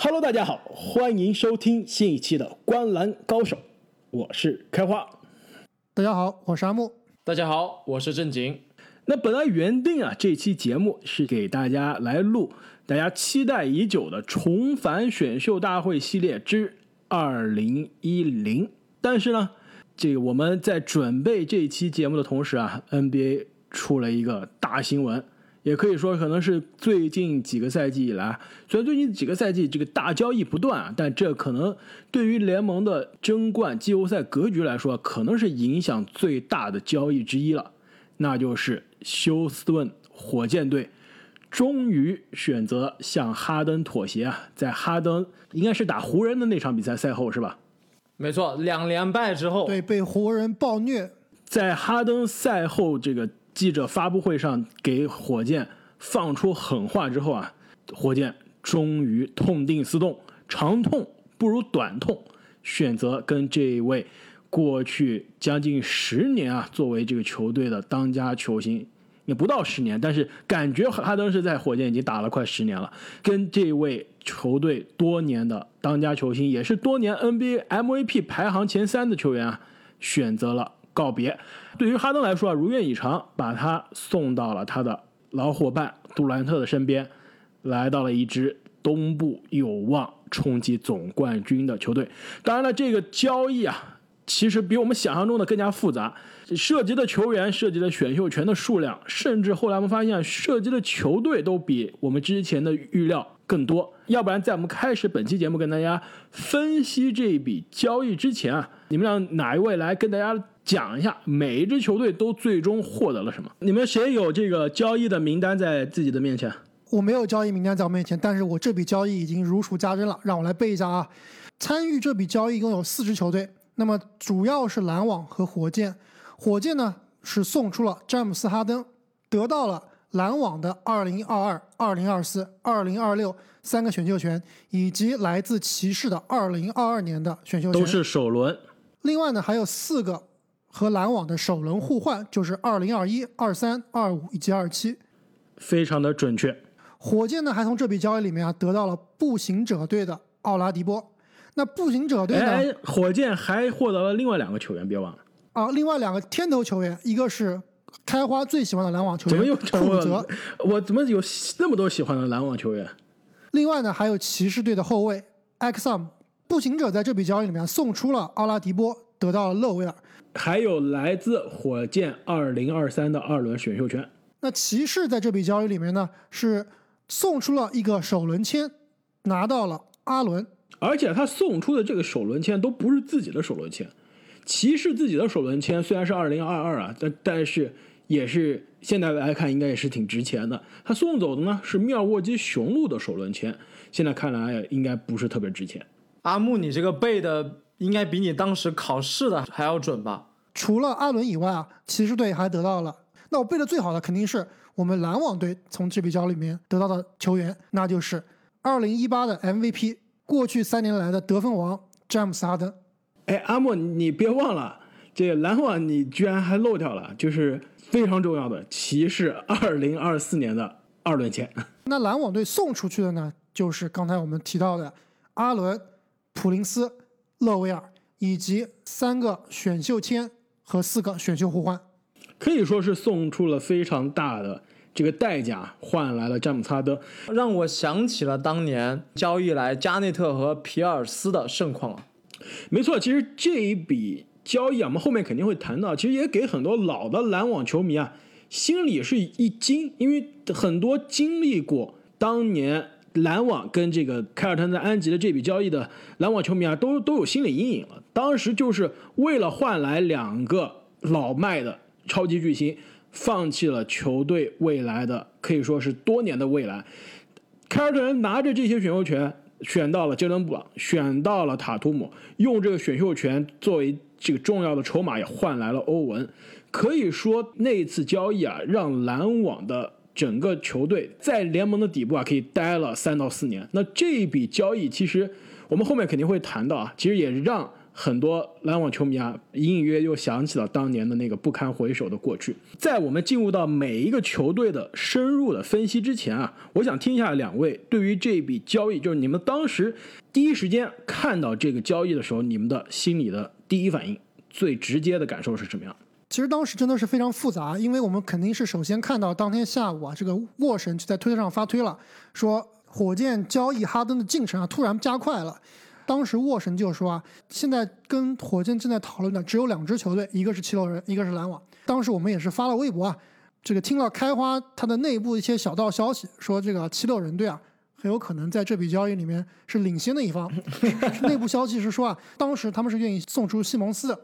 Hello，大家好，欢迎收听新一期的《观篮高手》，我是开花。大家好，我是阿木。大家好，我是正经。那本来原定啊，这期节目是给大家来录大家期待已久的重返选秀大会系列之二零一零，但是呢，这个我们在准备这期节目的同时啊，NBA 出了一个大新闻。也可以说，可能是最近几个赛季以来，虽然最近几个赛季这个大交易不断啊，但这可能对于联盟的争冠季后赛格局来说，可能是影响最大的交易之一了。那就是休斯顿火箭队终于选择向哈登妥协啊，在哈登应该是打湖人的那场比赛赛后是吧？没错，两连败之后，对，被湖人暴虐，在哈登赛后这个。记者发布会上给火箭放出狠话之后啊，火箭终于痛定思痛，长痛不如短痛，选择跟这位过去将近十年啊作为这个球队的当家球星，也不到十年，但是感觉哈登是在火箭已经打了快十年了，跟这位球队多年的当家球星，也是多年 NBA MVP 排行前三的球员啊，选择了。告别，对于哈登来说啊，如愿以偿，把他送到了他的老伙伴杜兰特的身边，来到了一支东部有望冲击总冠军的球队。当然了，这个交易啊，其实比我们想象中的更加复杂，涉及的球员、涉及的选秀权的数量，甚至后来我们发现涉及的球队都比我们之前的预料更多。要不然，在我们开始本期节目跟大家分析这一笔交易之前啊，你们让哪一位来跟大家？讲一下每一支球队都最终获得了什么？你们谁有这个交易的名单在自己的面前？我没有交易名单在我面前，但是我这笔交易已经如数家珍了。让我来背一下啊！参与这笔交易一共有四支球队，那么主要是篮网和火箭。火箭呢是送出了詹姆斯哈登，得到了篮网的2022、2024、2026三个选秀权，以及来自骑士的2022年的选秀权，都是首轮。另外呢还有四个。和篮网的首轮互换就是二零二一、二三、二五以及二七，非常的准确。火箭呢还从这笔交易里面啊得到了步行者队的奥拉迪波。那步行者队呢？火箭还获得了另外两个球员，别忘了啊，另外两个天头球员，一个是开花最喜欢的篮网球员，怎么又库泽？我怎么有那么多喜欢的篮网球员？另外呢还有骑士队的后卫埃克萨姆。步行者在这笔交易里面送出了奥拉迪波，得到了勒维尔。还有来自火箭二零二三的二轮选秀权。那骑士在这笔交易里面呢，是送出了一个首轮签，拿到了阿伦。而且他送出的这个首轮签都不是自己的首轮签，骑士自己的首轮签虽然是二零二二啊，但但是也是现在来看应该也是挺值钱的。他送走的呢是妙尔沃基雄鹿的首轮签，现在看来应该不是特别值钱。阿木，你这个背的。应该比你当时考试的还要准吧？除了阿伦以外啊，骑士队还得到了。那我背的最好的肯定是我们篮网队从这笔交易里面得到的球员，那就是2018的 MVP，过去三年来的得分王詹姆斯哈登。哎，阿莫，你别忘了，这篮网你居然还漏掉了，就是非常重要的骑士2024年的二轮签。那篮网队送出去的呢，就是刚才我们提到的阿伦、普林斯。勒维尔以及三个选秀签和四个选秀互换，可以说是送出了非常大的这个代价，换来了詹姆斯哈登，让我想起了当年交易来加内特和皮尔斯的盛况啊。没错，其实这一笔交易啊，我们后面肯定会谈到，其实也给很多老的篮网球迷啊心里是一惊，因为很多经历过当年。篮网跟这个凯尔特人在安吉的这笔交易的篮网球迷啊，都都有心理阴影了。当时就是为了换来两个老迈的超级巨星，放弃了球队未来的可以说是多年的未来。凯尔特人拿着这些选秀权，选到了杰伦布朗，选到了塔图姆，用这个选秀权作为这个重要的筹码，也换来了欧文。可以说那一次交易啊，让篮网的。整个球队在联盟的底部啊，可以待了三到四年。那这一笔交易，其实我们后面肯定会谈到啊，其实也让很多篮网球迷啊，隐隐约约又想起了当年的那个不堪回首的过去。在我们进入到每一个球队的深入的分析之前啊，我想听一下两位对于这笔交易，就是你们当时第一时间看到这个交易的时候，你们的心里的第一反应、最直接的感受是什么样？其实当时真的是非常复杂，因为我们肯定是首先看到当天下午啊，这个沃神就在推特上发推了，说火箭交易哈登的进程啊突然加快了。当时沃神就说啊，现在跟火箭正在讨论的只有两支球队，一个是七六人，一个是篮网。当时我们也是发了微博啊，这个听了开花他的内部一些小道消息，说这个七六人队啊很有可能在这笔交易里面是领先的一方。内部消息是说啊，当时他们是愿意送出西蒙斯的。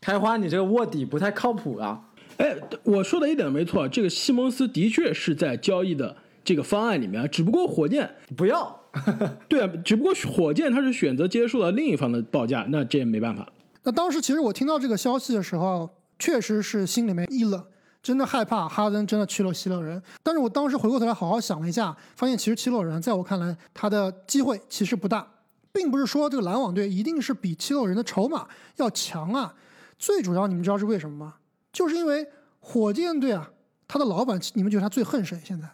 开花，你这个卧底不太靠谱啊！哎，我说的一点没错，这个西蒙斯的确是在交易的这个方案里面，只不过火箭不要。对啊，只不过火箭他是选择接受了另一方的报价，那这也没办法。那当时其实我听到这个消息的时候，确实是心里面一冷，真的害怕哈登真的去了七六人。但是我当时回过头来好好想了一下，发现其实七六人在我看来他的机会其实不大，并不是说这个篮网队一定是比七六人的筹码要强啊。最主要你们知道是为什么吗？就是因为火箭队啊，他的老板你们觉得他最恨谁？现在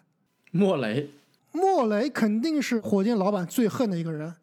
莫雷。莫雷肯定是火箭老板最恨的一个人，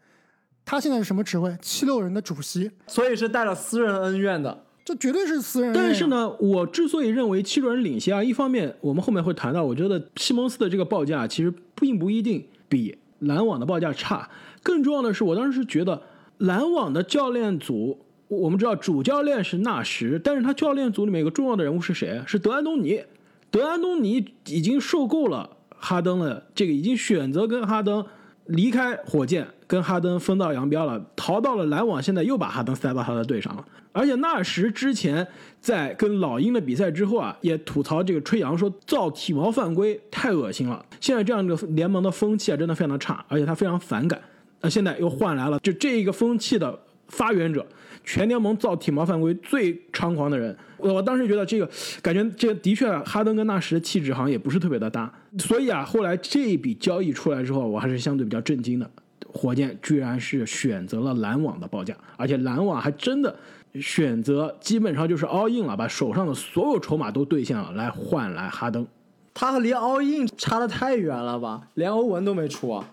他现在是什么职位？七六人的主席，所以是带了私人恩怨的，这绝对是私人。但是呢，我之所以认为七六人领先啊，一方面我们后面会谈到，我觉得西蒙斯的这个报价其实并不一定比篮网的报价差。更重要的是，我当时觉得篮网的教练组，我们知道主教练是纳什，但是他教练组里面有个重要的人物是谁？是德安东尼。德安东尼已经受够了。哈登了，这个已经选择跟哈登离开火箭，跟哈登分道扬镳了，逃到了篮网，现在又把哈登塞到他的队上了。而且纳什之前在跟老鹰的比赛之后啊，也吐槽这个吹杨说造体毛犯规太恶心了。现在这样的联盟的风气啊，真的非常的差，而且他非常反感。那现在又换来了就这一个风气的发源者。全联盟造体毛犯规最猖狂的人，我当时觉得这个感觉，这的确哈登跟纳什的气质好像也不是特别的搭，所以啊，后来这一笔交易出来之后，我还是相对比较震惊的。火箭居然是选择了篮网的报价，而且篮网还真的选择基本上就是 all in 了，把手上的所有筹码都兑现了，来换来哈登。他和离 all in 差的太远了吧？连欧文都没出啊！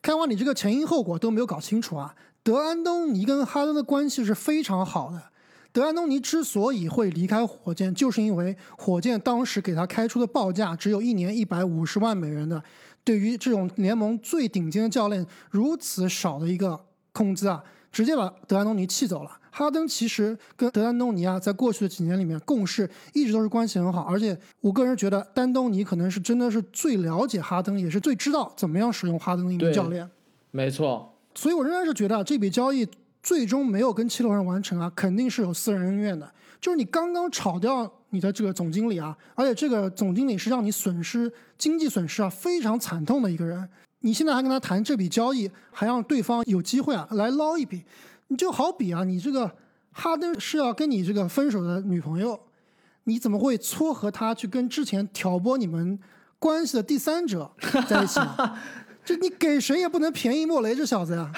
开完你这个前因后果都没有搞清楚啊！德安东尼跟哈登的关系是非常好的。德安东尼之所以会离开火箭，就是因为火箭当时给他开出的报价只有一年一百五十万美元的，对于这种联盟最顶尖的教练如此少的一个工资啊，直接把德安东尼气走了。哈登其实跟德安东尼啊，在过去的几年里面共事一直都是关系很好，而且我个人觉得丹东尼可能是真的是最了解哈登，也是最知道怎么样使用哈登的一名教练。没错。所以，我仍然是觉得这笔交易最终没有跟七六人完成啊，肯定是有私人恩怨的。就是你刚刚炒掉你的这个总经理啊，而且这个总经理是让你损失经济损失啊非常惨痛的一个人，你现在还跟他谈这笔交易，还让对方有机会啊来捞一笔，你就好比啊，你这个哈登是要跟你这个分手的女朋友，你怎么会撮合他去跟之前挑拨你们关系的第三者在一起？这你给谁也不能便宜莫雷这小子呀！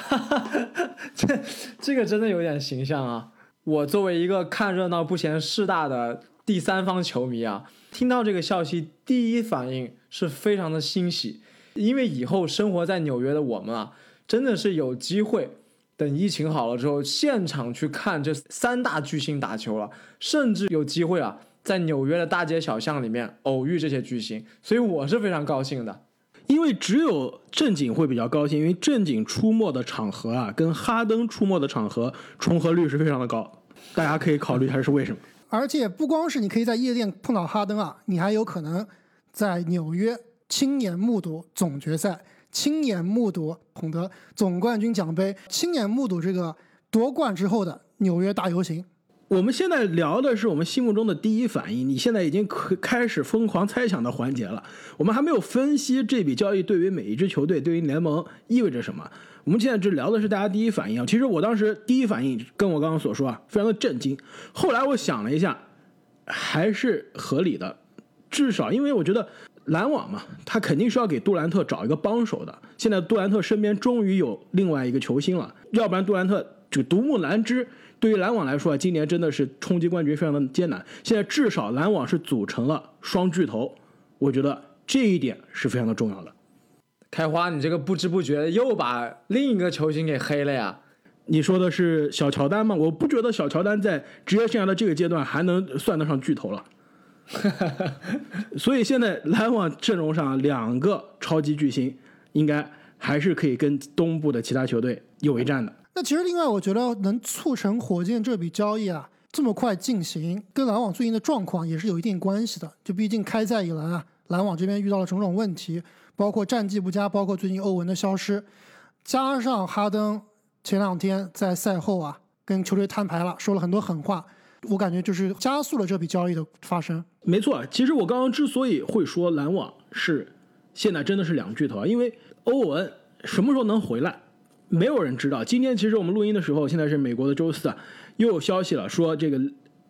这这个真的有点形象啊！我作为一个看热闹不嫌事大的第三方球迷啊，听到这个消息，第一反应是非常的欣喜，因为以后生活在纽约的我们啊，真的是有机会等疫情好了之后，现场去看这三大巨星打球了，甚至有机会啊，在纽约的大街小巷里面偶遇这些巨星，所以我是非常高兴的。因为只有正经会比较高兴，因为正经出没的场合啊，跟哈登出没的场合重合率是非常的高，大家可以考虑一下是为什么。而且不光是你可以在夜店碰到哈登啊，你还有可能在纽约亲眼目睹总决赛，亲眼目睹捧得总冠军奖杯，亲眼目睹这个夺冠之后的纽约大游行。我们现在聊的是我们心目中的第一反应，你现在已经开始疯狂猜想的环节了。我们还没有分析这笔交易对于每一支球队、对于联盟意味着什么。我们现在只聊的是大家第一反应。其实我当时第一反应跟我刚刚所说啊，非常的震惊。后来我想了一下，还是合理的。至少因为我觉得篮网嘛，他肯定是要给杜兰特找一个帮手的。现在杜兰特身边终于有另外一个球星了，要不然杜兰特。这个独木难支。对于篮网来说啊，今年真的是冲击冠军非常的艰难。现在至少篮网是组成了双巨头，我觉得这一点是非常的重要的。开花，你这个不知不觉又把另一个球星给黑了呀？你说的是小乔丹吗？我不觉得小乔丹在职业生涯的这个阶段还能算得上巨头了。所以现在篮网阵容上两个超级巨星，应该还是可以跟东部的其他球队有一战的。那其实另外，我觉得能促成火箭这笔交易啊这么快进行，跟篮网最近的状况也是有一定关系的。就毕竟开赛以来啊，篮网这边遇到了种种问题，包括战绩不佳，包括最近欧文的消失，加上哈登前两天在赛后啊跟球队摊牌了，说了很多狠话。我感觉就是加速了这笔交易的发生。没错，其实我刚刚之所以会说篮网是现在真的是两巨头啊，因为欧文什么时候能回来，没有人知道。今天其实我们录音的时候，现在是美国的周四啊，又有消息了，说这个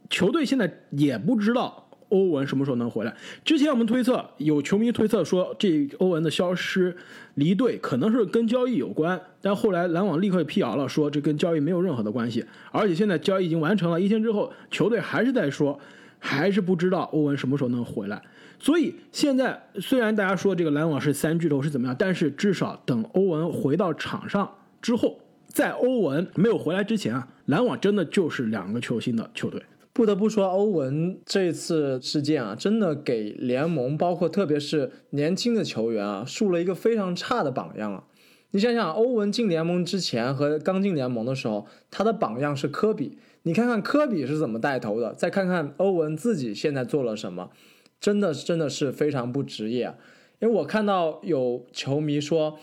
球队现在也不知道。欧文什么时候能回来？之前我们推测，有球迷推测说，这欧文的消失、离队可能是跟交易有关，但后来篮网立刻辟谣了，说这跟交易没有任何的关系。而且现在交易已经完成了，一天之后，球队还是在说，还是不知道欧文什么时候能回来。所以现在虽然大家说这个篮网是三巨头是怎么样，但是至少等欧文回到场上之后，在欧文没有回来之前啊，篮网真的就是两个球星的球队。不得不说，欧文这次事件啊，真的给联盟，包括特别是年轻的球员啊，树了一个非常差的榜样啊。你想想，欧文进联盟之前和刚进联盟的时候，他的榜样是科比。你看看科比是怎么带头的，再看看欧文自己现在做了什么，真的真的是非常不职业。因为我看到有球迷说，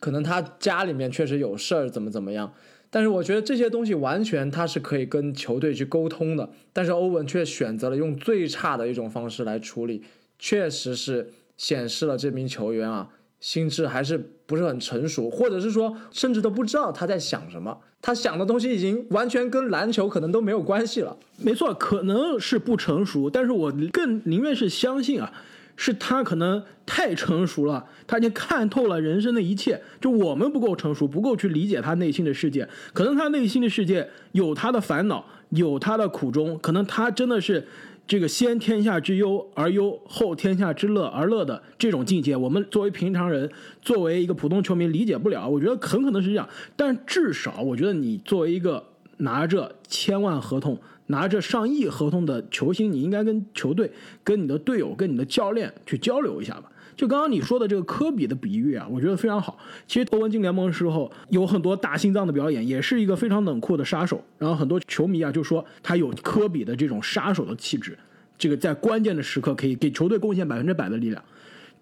可能他家里面确实有事儿，怎么怎么样。但是我觉得这些东西完全他是可以跟球队去沟通的，但是欧文却选择了用最差的一种方式来处理，确实是显示了这名球员啊心智还是不是很成熟，或者是说甚至都不知道他在想什么，他想的东西已经完全跟篮球可能都没有关系了。没错，可能是不成熟，但是我更宁愿是相信啊。是他可能太成熟了，他已经看透了人生的一切。就我们不够成熟，不够去理解他内心的世界。可能他内心的世界有他的烦恼，有他的苦衷。可能他真的是这个先天下之忧而忧，后天下之乐而乐的这种境界。我们作为平常人，作为一个普通球迷理解不了。我觉得很可能是这样，但至少我觉得你作为一个拿着千万合同。拿着上亿合同的球星，你应该跟球队、跟你的队友、跟你的教练去交流一下吧。就刚刚你说的这个科比的比喻啊，我觉得非常好。其实欧文进联盟的时候有很多大心脏的表演，也是一个非常冷酷的杀手。然后很多球迷啊就说他有科比的这种杀手的气质，这个在关键的时刻可以给球队贡献百分之百的力量。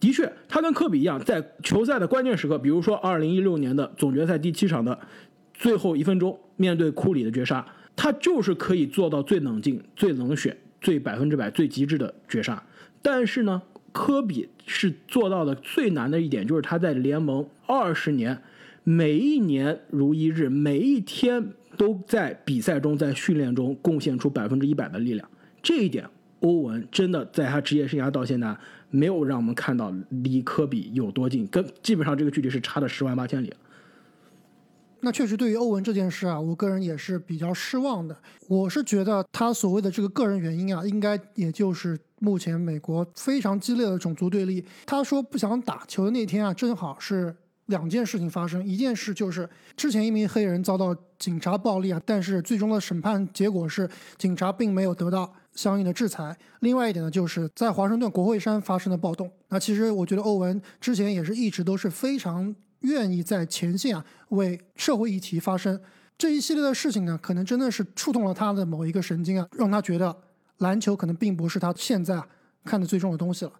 的确，他跟科比一样，在球赛的关键时刻，比如说二零一六年的总决赛第七场的最后一分钟，面对库里的绝杀。他就是可以做到最冷静、最冷血、最百分之百、最极致的绝杀，但是呢，科比是做到的最难的一点，就是他在联盟二十年，每一年如一日，每一天都在比赛中、在训练中贡献出百分之一百的力量。这一点，欧文真的在他职业生涯到现在没有让我们看到离科比有多近，跟基本上这个距离是差的十万八千里。那确实，对于欧文这件事啊，我个人也是比较失望的。我是觉得他所谓的这个个人原因啊，应该也就是目前美国非常激烈的种族对立。他说不想打球的那天啊，正好是两件事情发生。一件事就是之前一名黑人遭到警察暴力啊，但是最终的审判结果是警察并没有得到相应的制裁。另外一点呢，就是在华盛顿国会山发生的暴动。那其实我觉得欧文之前也是一直都是非常。愿意在前线啊为社会议题发声，这一系列的事情呢，可能真的是触动了他的某一个神经啊，让他觉得篮球可能并不是他现在啊看的最重要的东西了。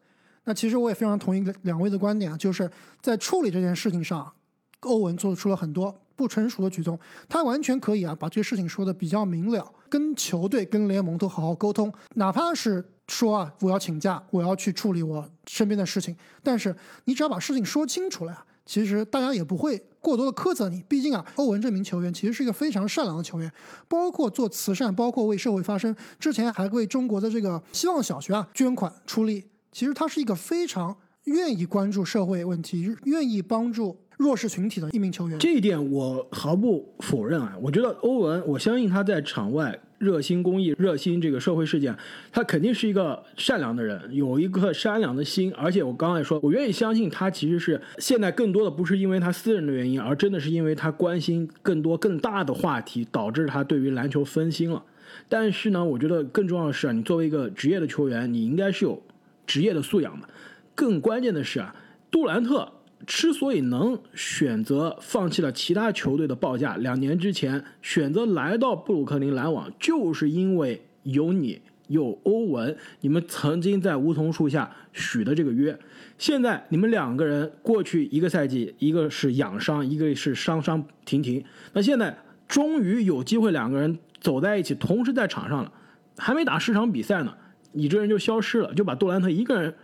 那其实我也非常同意两位的观点啊，就是在处理这件事情上，欧文做出了很多不成熟的举动。他完全可以啊把这个事情说的比较明了，跟球队、跟联盟都好好沟通，哪怕是说啊我要请假，我要去处理我身边的事情，但是你只要把事情说清楚了呀。其实大家也不会过多的苛责你，毕竟啊，欧文这名球员其实是一个非常善良的球员，包括做慈善，包括为社会发声，之前还为中国的这个希望小学啊捐款出力。其实他是一个非常愿意关注社会问题、愿意帮助弱势群体的一名球员。这一点我毫不否认啊，我觉得欧文，我相信他在场外热心公益、热心这个社会事件，他肯定是一个善良的人，有一颗善良的心。而且我刚才说，我愿意相信他其实是现在更多的不是因为他私人的原因，而真的是因为他关心更多更大的话题，导致他对于篮球分心了。但是呢，我觉得更重要的是啊，你作为一个职业的球员，你应该是有职业的素养的。更关键的是啊，杜兰特之所以能选择放弃了其他球队的报价，两年之前选择来到布鲁克林篮网，就是因为有你有欧文，你们曾经在梧桐树下许的这个约。现在你们两个人过去一个赛季，一个是养伤，一个是伤伤停停，那现在终于有机会两个人走在一起，同时在场上了，还没打十场比赛呢，你这人就消失了，就把杜兰特一个人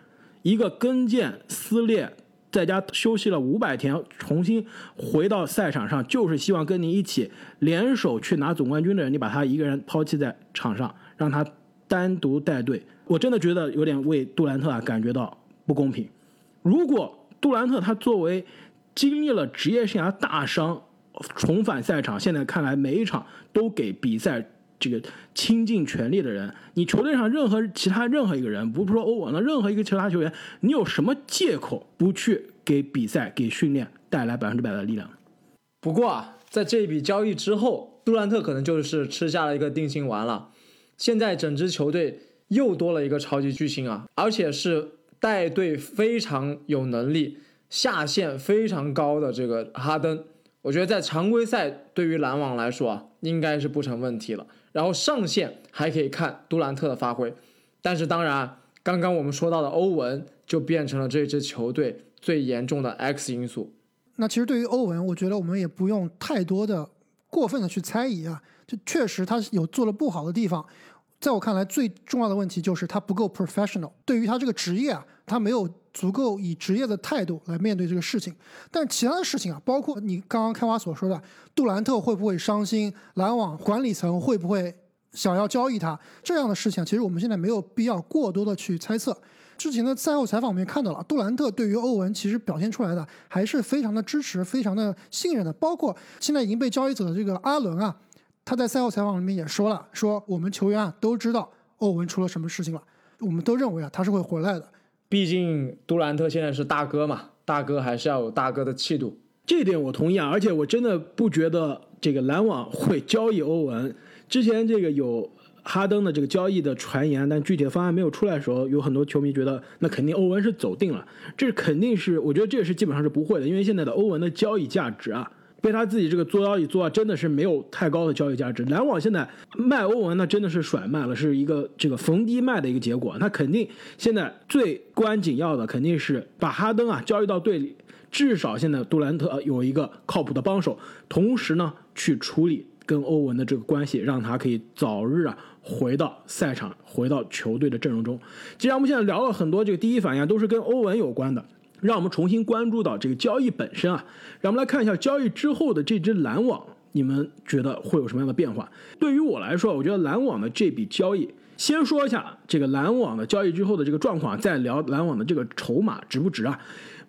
一个跟腱撕裂。在家休息了五百天，重新回到赛场上，就是希望跟你一起联手去拿总冠军的人，你把他一个人抛弃在场上，让他单独带队，我真的觉得有点为杜兰特啊感觉到不公平。如果杜兰特他作为经历了职业生涯大伤，重返赛场，现在看来每一场都给比赛这个倾尽全力的人，你球队上任何其他任何一个人，不是说欧文的任何一个其他球员，你有什么借口不去给比赛、给训练带来百分之百的力量？不过啊，在这笔交易之后，杜兰特可能就是吃下了一个定心丸了。现在整支球队又多了一个超级巨星啊，而且是带队非常有能力、下限非常高的这个哈登。我觉得在常规赛对于篮网来说啊，应该是不成问题了。然后上限还可以看杜兰特的发挥，但是当然，刚刚我们说到的欧文就变成了这支球队最严重的 X 因素。那其实对于欧文，我觉得我们也不用太多的过分的去猜疑啊，就确实他有做了不好的地方。在我看来，最重要的问题就是他不够 professional。对于他这个职业啊，他没有足够以职业的态度来面对这个事情。但其他的事情啊，包括你刚刚开花所说的，杜兰特会不会伤心，篮网管理层会不会想要交易他这样的事情，其实我们现在没有必要过多的去猜测。之前的赛后采访我们也看到了，杜兰特对于欧文其实表现出来的还是非常的支持，非常的信任的。包括现在已经被交易走的这个阿伦啊。他在赛后采访里面也说了，说我们球员啊都知道欧文出了什么事情了，我们都认为啊他是会回来的。毕竟杜兰特现在是大哥嘛，大哥还是要有大哥的气度。这点我同意啊，而且我真的不觉得这个篮网会交易欧文。之前这个有哈登的这个交易的传言，但具体的方案没有出来的时候，有很多球迷觉得那肯定欧文是走定了。这肯定是，我觉得这个是基本上是不会的，因为现在的欧文的交易价值啊。被他自己这个做妖一做啊，真的是没有太高的交易价值。篮网现在卖欧文，那真的是甩卖了，是一个这个逢低卖的一个结果。那肯定现在最关紧要的肯定是把哈登啊交易到队里，至少现在杜兰特有一个靠谱的帮手，同时呢去处理跟欧文的这个关系，让他可以早日啊回到赛场，回到球队的阵容中。既然我们现在聊了很多这个第一反应都是跟欧文有关的。让我们重新关注到这个交易本身啊，让我们来看一下交易之后的这支篮网，你们觉得会有什么样的变化？对于我来说，我觉得篮网的这笔交易，先说一下这个篮网的交易之后的这个状况，再聊篮网的这个筹码值不值啊？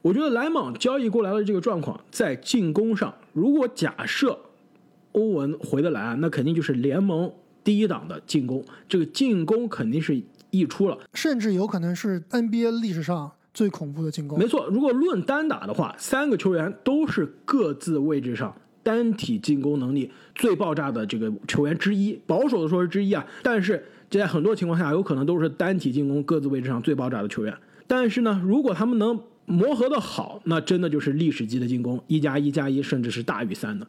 我觉得篮网交易过来的这个状况，在进攻上，如果假设欧文回得来啊，那肯定就是联盟第一档的进攻，这个进攻肯定是溢出了，甚至有可能是 NBA 历史上。最恐怖的进攻，没错。如果论单打的话，三个球员都是各自位置上单体进攻能力最爆炸的这个球员之一。保守的说是之一啊，但是在很多情况下，有可能都是单体进攻各自位置上最爆炸的球员。但是呢，如果他们能磨合的好，那真的就是历史级的进攻，一加一加一，甚至是大于三的。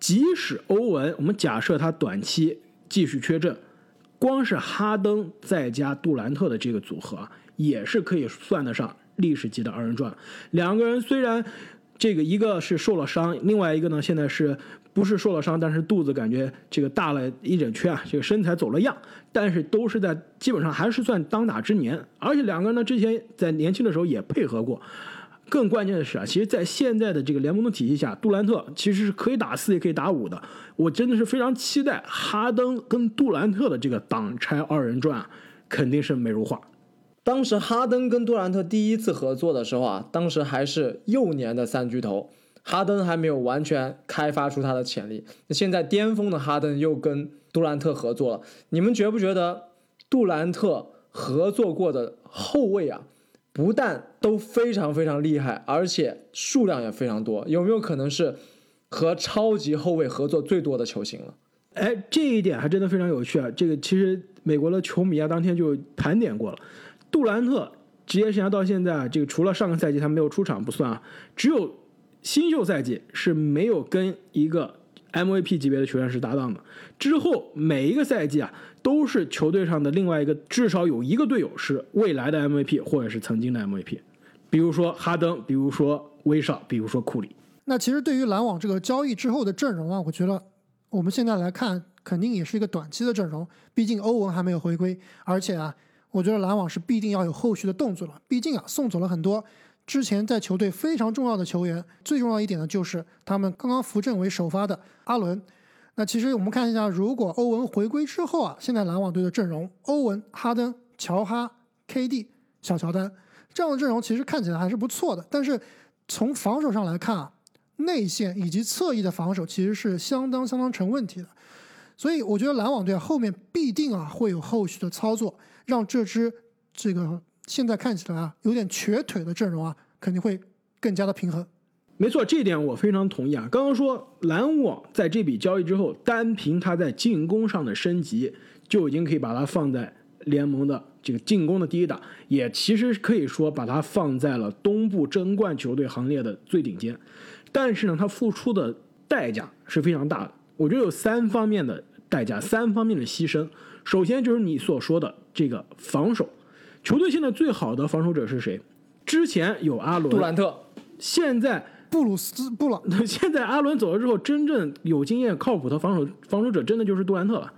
即使欧文，我们假设他短期继续缺阵，光是哈登再加杜兰特的这个组合啊。也是可以算得上历史级的二人转。两个人虽然这个一个是受了伤，另外一个呢现在是不是受了伤，但是肚子感觉这个大了一整圈啊，这个身材走了样，但是都是在基本上还是算当打之年。而且两个人呢之前在年轻的时候也配合过。更关键的是啊，其实，在现在的这个联盟的体系下，杜兰特其实是可以打四也可以打五的。我真的是非常期待哈登跟杜兰特的这个挡拆二人转，肯定是美如画。当时哈登跟杜兰特第一次合作的时候啊，当时还是幼年的三巨头，哈登还没有完全开发出他的潜力。那现在巅峰的哈登又跟杜兰特合作了，你们觉不觉得杜兰特合作过的后卫啊，不但都非常非常厉害，而且数量也非常多？有没有可能是和超级后卫合作最多的球星了？哎，这一点还真的非常有趣啊！这个其实美国的球迷啊，当天就盘点过了，杜兰特职业生涯到现在，这个除了上个赛季他没有出场不算啊，只有新秀赛季是没有跟一个 MVP 级别的球员是搭档的。之后每一个赛季啊，都是球队上的另外一个至少有一个队友是未来的 MVP 或者是曾经的 MVP，比如说哈登，比如说威少，比如说库里。那其实对于篮网这个交易之后的阵容啊，我觉得。我们现在来看，肯定也是一个短期的阵容，毕竟欧文还没有回归，而且啊，我觉得篮网是必定要有后续的动作了。毕竟啊，送走了很多之前在球队非常重要的球员，最重要一点呢，就是他们刚刚扶正为首发的阿伦。那其实我们看一下，如果欧文回归之后啊，现在篮网队的阵容，欧文、哈登、乔哈、KD、小乔丹这样的阵容，其实看起来还是不错的。但是从防守上来看啊。内线以及侧翼的防守其实是相当相当成问题的，所以我觉得篮网队后面必定啊会有后续的操作，让这支这个现在看起来啊有点瘸腿的阵容啊肯定会更加的平衡。没错，这点我非常同意啊。刚刚说篮网在这笔交易之后，单凭他在进攻上的升级，就已经可以把它放在联盟的这个进攻的第一档，也其实可以说把它放在了东部争冠球队行列的最顶尖。但是呢，他付出的代价是非常大的。我觉得有三方面的代价，三方面的牺牲。首先就是你所说的这个防守，球队现在最好的防守者是谁？之前有阿伦、杜兰特，现在布鲁斯、布朗。现在阿伦走了之后，真正有经验、靠谱的防守防守者，真的就是杜兰特了。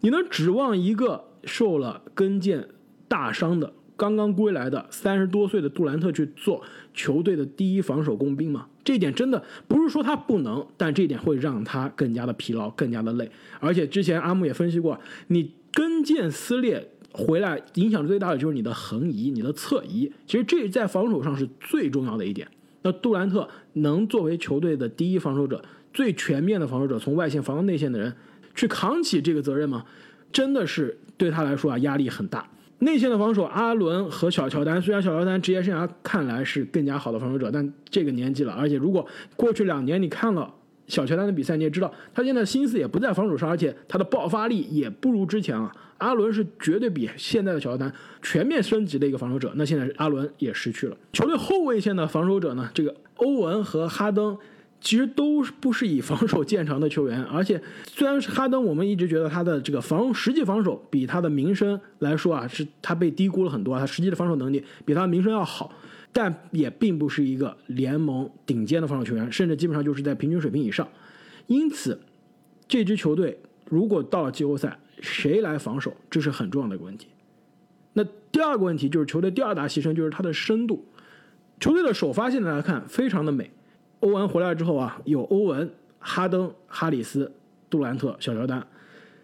你能指望一个受了跟腱大伤的、刚刚归来的三十多岁的杜兰特去做球队的第一防守工兵吗？这一点真的不是说他不能，但这一点会让他更加的疲劳，更加的累。而且之前阿木也分析过，你跟腱撕裂回来，影响最大的就是你的横移、你的侧移。其实这在防守上是最重要的一点。那杜兰特能作为球队的第一防守者、最全面的防守者，从外线防到内线的人，去扛起这个责任吗？真的是对他来说啊，压力很大。内线的防守，阿伦和小乔丹，虽然小乔丹职业生涯看来是更加好的防守者，但这个年纪了，而且如果过去两年你看了小乔丹的比赛，你也知道他现在心思也不在防守上，而且他的爆发力也不如之前啊。阿伦是绝对比现在的小乔丹全面升级的一个防守者，那现在阿伦也失去了。球队后卫线的防守者呢，这个欧文和哈登。其实都不是以防守见长的球员，而且虽然是哈登，我们一直觉得他的这个防实际防守比他的名声来说啊，是他被低估了很多，他实际的防守能力比他的名声要好，但也并不是一个联盟顶尖的防守球员，甚至基本上就是在平均水平以上。因此，这支球队如果到了季后赛，谁来防守，这是很重要的一个问题。那第二个问题就是球队第二大牺牲就是它的深度，球队的首发现在来看非常的美。欧文回来之后啊，有欧文、哈登、哈里斯、杜兰特、小乔丹，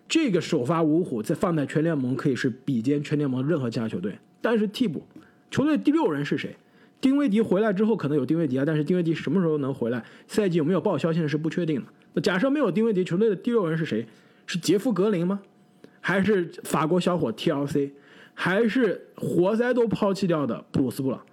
这个首发五虎在放在全联盟可以是比肩全联盟任何其他球队。但是替补球队第六人是谁？丁威迪回来之后可能有丁威迪啊，但是丁威迪什么时候能回来？赛季有没有报销现在是不确定的。那假设没有丁威迪，球队的第六人是谁？是杰夫格林吗？还是法国小伙 TLC？还是活塞都抛弃掉的布鲁斯布朗？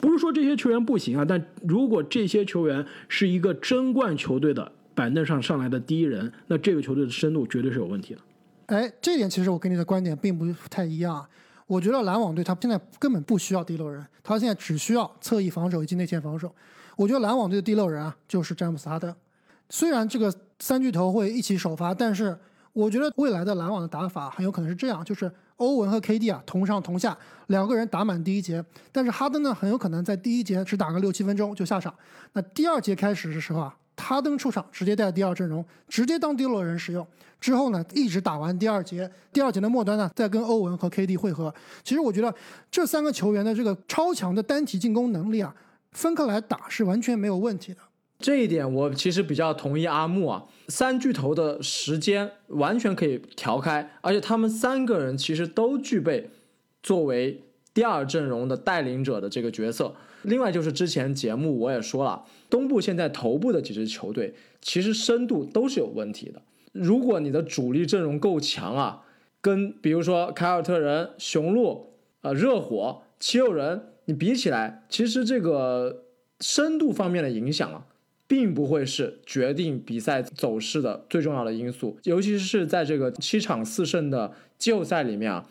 不是说这些球员不行啊，但如果这些球员是一个争冠球队的板凳上上来的第一人，那这个球队的深度绝对是有问题的。哎，这点其实我跟你的观点并不太一样。我觉得篮网队他现在根本不需要第六人，他现在只需要侧翼防守以及内线防守。我觉得篮网队的第六人啊，就是詹姆斯哈登。虽然这个三巨头会一起首发，但是我觉得未来的篮网的打法很有可能是这样，就是。欧文和 KD 啊同上同下，两个人打满第一节，但是哈登呢很有可能在第一节只打个六七分钟就下场。那第二节开始的时候啊，哈登出场直接带第二阵容，直接当第六人使用。之后呢一直打完第二节，第二节的末端呢再跟欧文和 KD 汇合。其实我觉得这三个球员的这个超强的单体进攻能力啊，分开来打是完全没有问题的。这一点我其实比较同意阿木啊，三巨头的时间完全可以调开，而且他们三个人其实都具备作为第二阵容的带领者的这个角色。另外就是之前节目我也说了，东部现在头部的几支球队其实深度都是有问题的。如果你的主力阵容够强啊，跟比如说凯尔特人、雄鹿、呃热火、七六人你比起来，其实这个深度方面的影响啊，并不会是决定比赛走势的最重要的因素。尤其是在这个七场四胜的季后赛里面啊，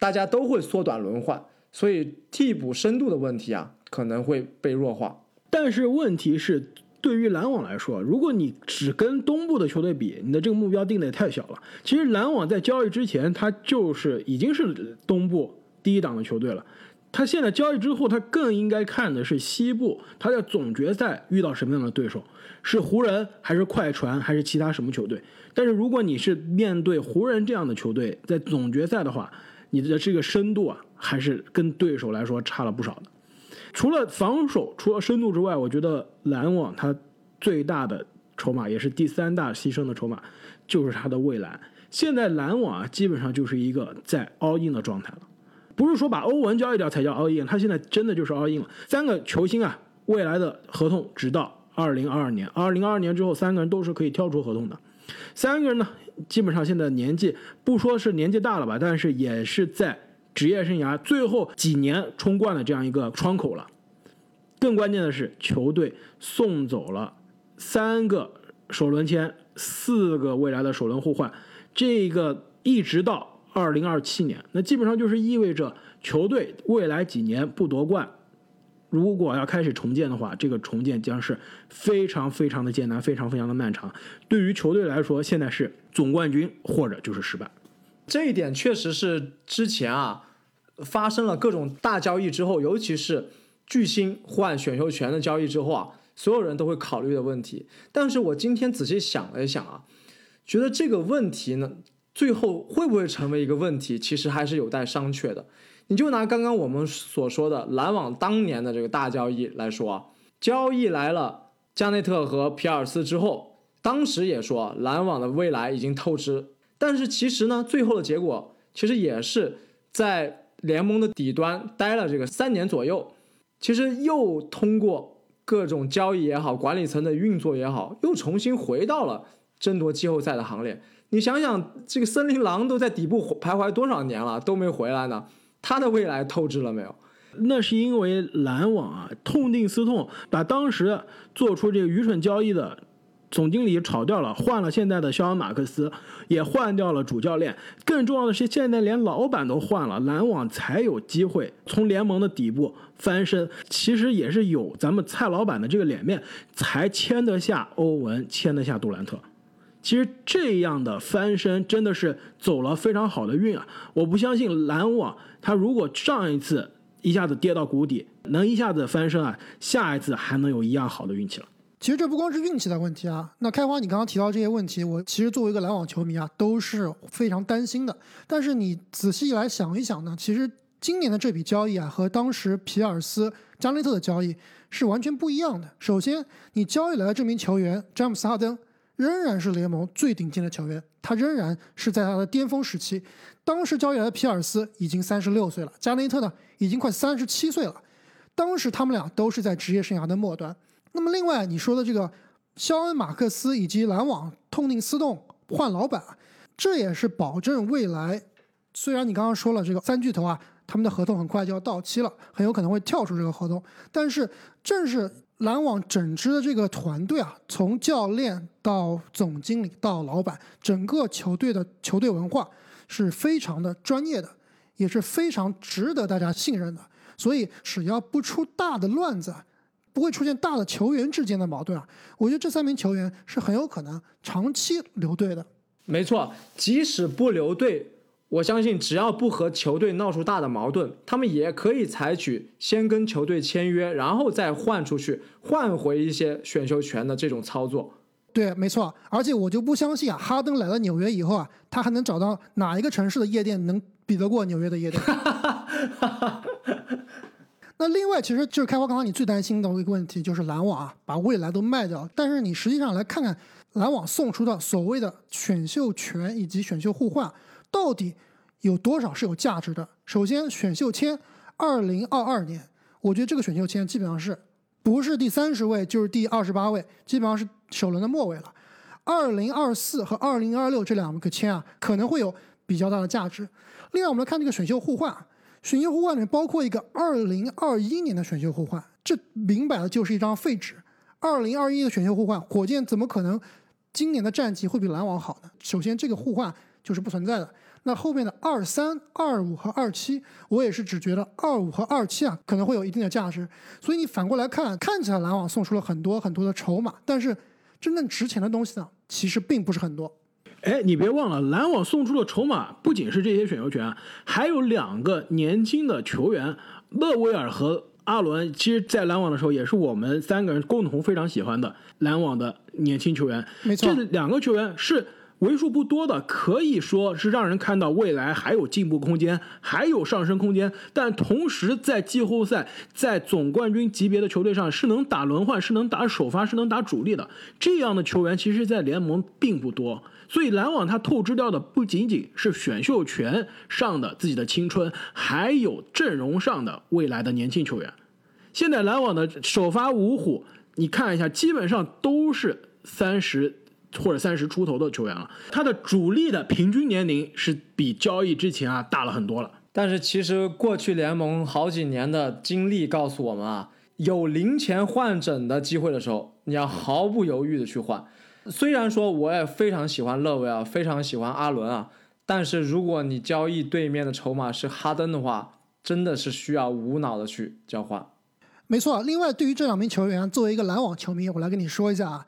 大家都会缩短轮换，所以替补深度的问题啊，可能会被弱化。但是问题是，对于篮网来说，如果你只跟东部的球队比，你的这个目标定的也太小了。其实篮网在交易之前，他就是已经是东部第一档的球队了。他现在交易之后，他更应该看的是西部，他在总决赛遇到什么样的对手，是湖人还是快船还是其他什么球队？但是如果你是面对湖人这样的球队，在总决赛的话，你的这个深度啊，还是跟对手来说差了不少的。除了防守，除了深度之外，我觉得篮网他最大的筹码，也是第三大牺牲的筹码，就是他的未来。现在篮网啊，基本上就是一个在 all in 的状态了，不是说把欧文交易掉才叫 all in，他现在真的就是 all in 了。三个球星啊，未来的合同直到二零二二年，二零二二年之后，三个人都是可以跳出合同的。三个人呢，基本上现在年纪不说是年纪大了吧，但是也是在职业生涯最后几年冲冠的这样一个窗口了。更关键的是，球队送走了三个首轮签，四个未来的首轮互换，这个一直到二零二七年，那基本上就是意味着球队未来几年不夺冠，如果要开始重建的话，这个重建将是非常非常的艰难，非常非常的漫长。对于球队来说，现在是总冠军或者就是失败。这一点确实是之前啊发生了各种大交易之后，尤其是巨星换选秀权的交易之后啊，所有人都会考虑的问题。但是我今天仔细想了一想啊，觉得这个问题呢，最后会不会成为一个问题，其实还是有待商榷的。你就拿刚刚我们所说的篮网当年的这个大交易来说啊，交易来了加内特和皮尔斯之后，当时也说篮网的未来已经透支，但是其实呢，最后的结果其实也是在联盟的底端待了这个三年左右，其实又通过各种交易也好，管理层的运作也好，又重新回到了争夺季后赛的行列。你想想，这个森林狼都在底部徘徊多少年了，都没回来呢？他的未来透支了没有？那是因为篮网啊，痛定思痛，把当时做出这个愚蠢交易的总经理炒掉了，换了现在的肖恩马克思，也换掉了主教练。更重要的是，现在连老板都换了，篮网才有机会从联盟的底部翻身。其实也是有咱们蔡老板的这个脸面，才签得下欧文，签得下杜兰特。其实这样的翻身真的是走了非常好的运啊！我不相信篮网他如果上一次一下子跌到谷底，能一下子翻身啊，下一次还能有一样好的运气了。其实这不光是运气的问题啊。那开花，你刚刚提到这些问题，我其实作为一个篮网球迷啊，都是非常担心的。但是你仔细来想一想呢，其实今年的这笔交易啊，和当时皮尔斯、加内特的交易是完全不一样的。首先，你交易来的这名球员詹姆斯哈登。仍然是联盟最顶尖的球员，他仍然是在他的巅峰时期。当时交易来的皮尔斯已经三十六岁了，加内特呢已经快三十七岁了。当时他们俩都是在职业生涯的末端。那么另外你说的这个肖恩马克思以及篮网痛定思痛换老板，这也是保证未来。虽然你刚刚说了这个三巨头啊，他们的合同很快就要到期了，很有可能会跳出这个合同，但是正是。篮网整支的这个团队啊，从教练到总经理到老板，整个球队的球队文化是非常的专业的，也是非常值得大家信任的。所以只要不出大的乱子，不会出现大的球员之间的矛盾啊，我觉得这三名球员是很有可能长期留队的。没错，即使不留队。我相信，只要不和球队闹出大的矛盾，他们也可以采取先跟球队签约，然后再换出去，换回一些选秀权的这种操作。对，没错。而且我就不相信啊，哈登来了纽约以后啊，他还能找到哪一个城市的夜店能比得过纽约的夜店？那另外，其实就是开花刚刚你最担心的一个问题，就是篮网啊，把未来都卖掉。但是你实际上来看看，篮网送出的所谓的选秀权以及选秀互换。到底有多少是有价值的？首先，选秀签二零二二年，我觉得这个选秀签基本上是不是第三十位就是第二十八位，基本上是首轮的末尾了。二零二四和二零二六这两个签啊，可能会有比较大的价值。另外，我们来看这个选秀互换，选秀互换里面包括一个二零二一年的选秀互换，这明摆的就是一张废纸。二零二一的选秀互换，火箭怎么可能今年的战绩会比篮网好呢？首先，这个互换就是不存在的。那后面的二三、二五和二七，我也是只觉得二五和二七啊可能会有一定的价值。所以你反过来看，看起来篮网送出了很多很多的筹码，但是真正值钱的东西呢，其实并不是很多。哎，你别忘了，篮网送出的筹码不仅是这些选秀权，还有两个年轻的球员，勒维尔和阿伦。其实，在篮网的时候，也是我们三个人共同非常喜欢的篮网的年轻球员。没错这两个球员是为数不多的，可以说是让人看到未来还有进步空间，还有上升空间。但同时，在季后赛、在总冠军级别的球队上，是能打轮换，是能打首发，是能打主力的。这样的球员，其实，在联盟并不多。所以篮网他透支掉的不仅仅是选秀权上的自己的青春，还有阵容上的未来的年轻球员。现在篮网的首发五虎，你看一下，基本上都是三十或者三十出头的球员了。他的主力的平均年龄是比交易之前啊大了很多了。但是其实过去联盟好几年的经历告诉我们啊，有零钱换整的机会的时候，你要毫不犹豫的去换。虽然说我也非常喜欢勒维尔，非常喜欢阿伦啊，但是如果你交易对面的筹码是哈登的话，真的是需要无脑的去交换。没错，另外对于这两名球员，作为一个篮网球迷，我来跟你说一下啊，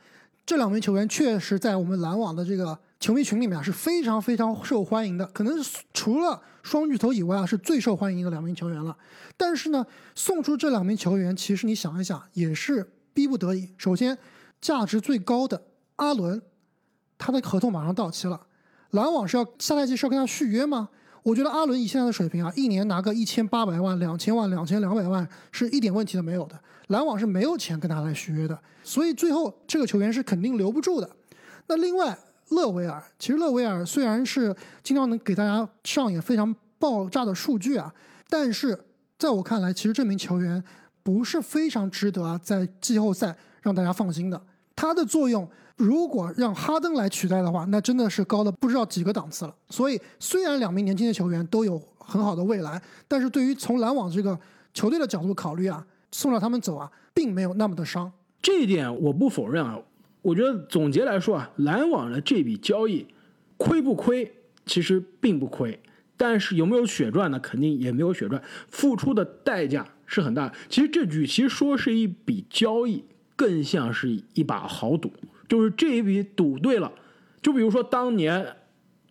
这两名球员确实在我们篮网的这个球迷群里面啊是非常非常受欢迎的，可能除了双巨头以外啊是最受欢迎的两名球员了。但是呢，送出这两名球员，其实你想一想也是逼不得已。首先，价值最高的阿伦，他的合同马上到期了，篮网是要下赛季是要跟他续约吗？我觉得阿伦以现在的水平啊，一年拿个一千八百万、两千万、两千两百万是一点问题都没有的。篮网是没有钱跟他来续约的，所以最后这个球员是肯定留不住的。那另外，勒维尔，其实勒维尔虽然是经常能给大家上演非常爆炸的数据啊，但是在我看来，其实这名球员不是非常值得啊在季后赛让大家放心的。他的作用如果让哈登来取代的话，那真的是高了不知道几个档次了。所以，虽然两名年轻的球员都有很好的未来，但是对于从篮网这个球队的角度考虑啊，送让他们走啊，并没有那么的伤。这一点我不否认啊。我觉得总结来说啊，篮网的这笔交易亏不亏？其实并不亏，但是有没有血赚呢？肯定也没有血赚，付出的代价是很大。其实这与其说是一笔交易，更像是一把豪赌。就是这一笔赌对了，就比如说当年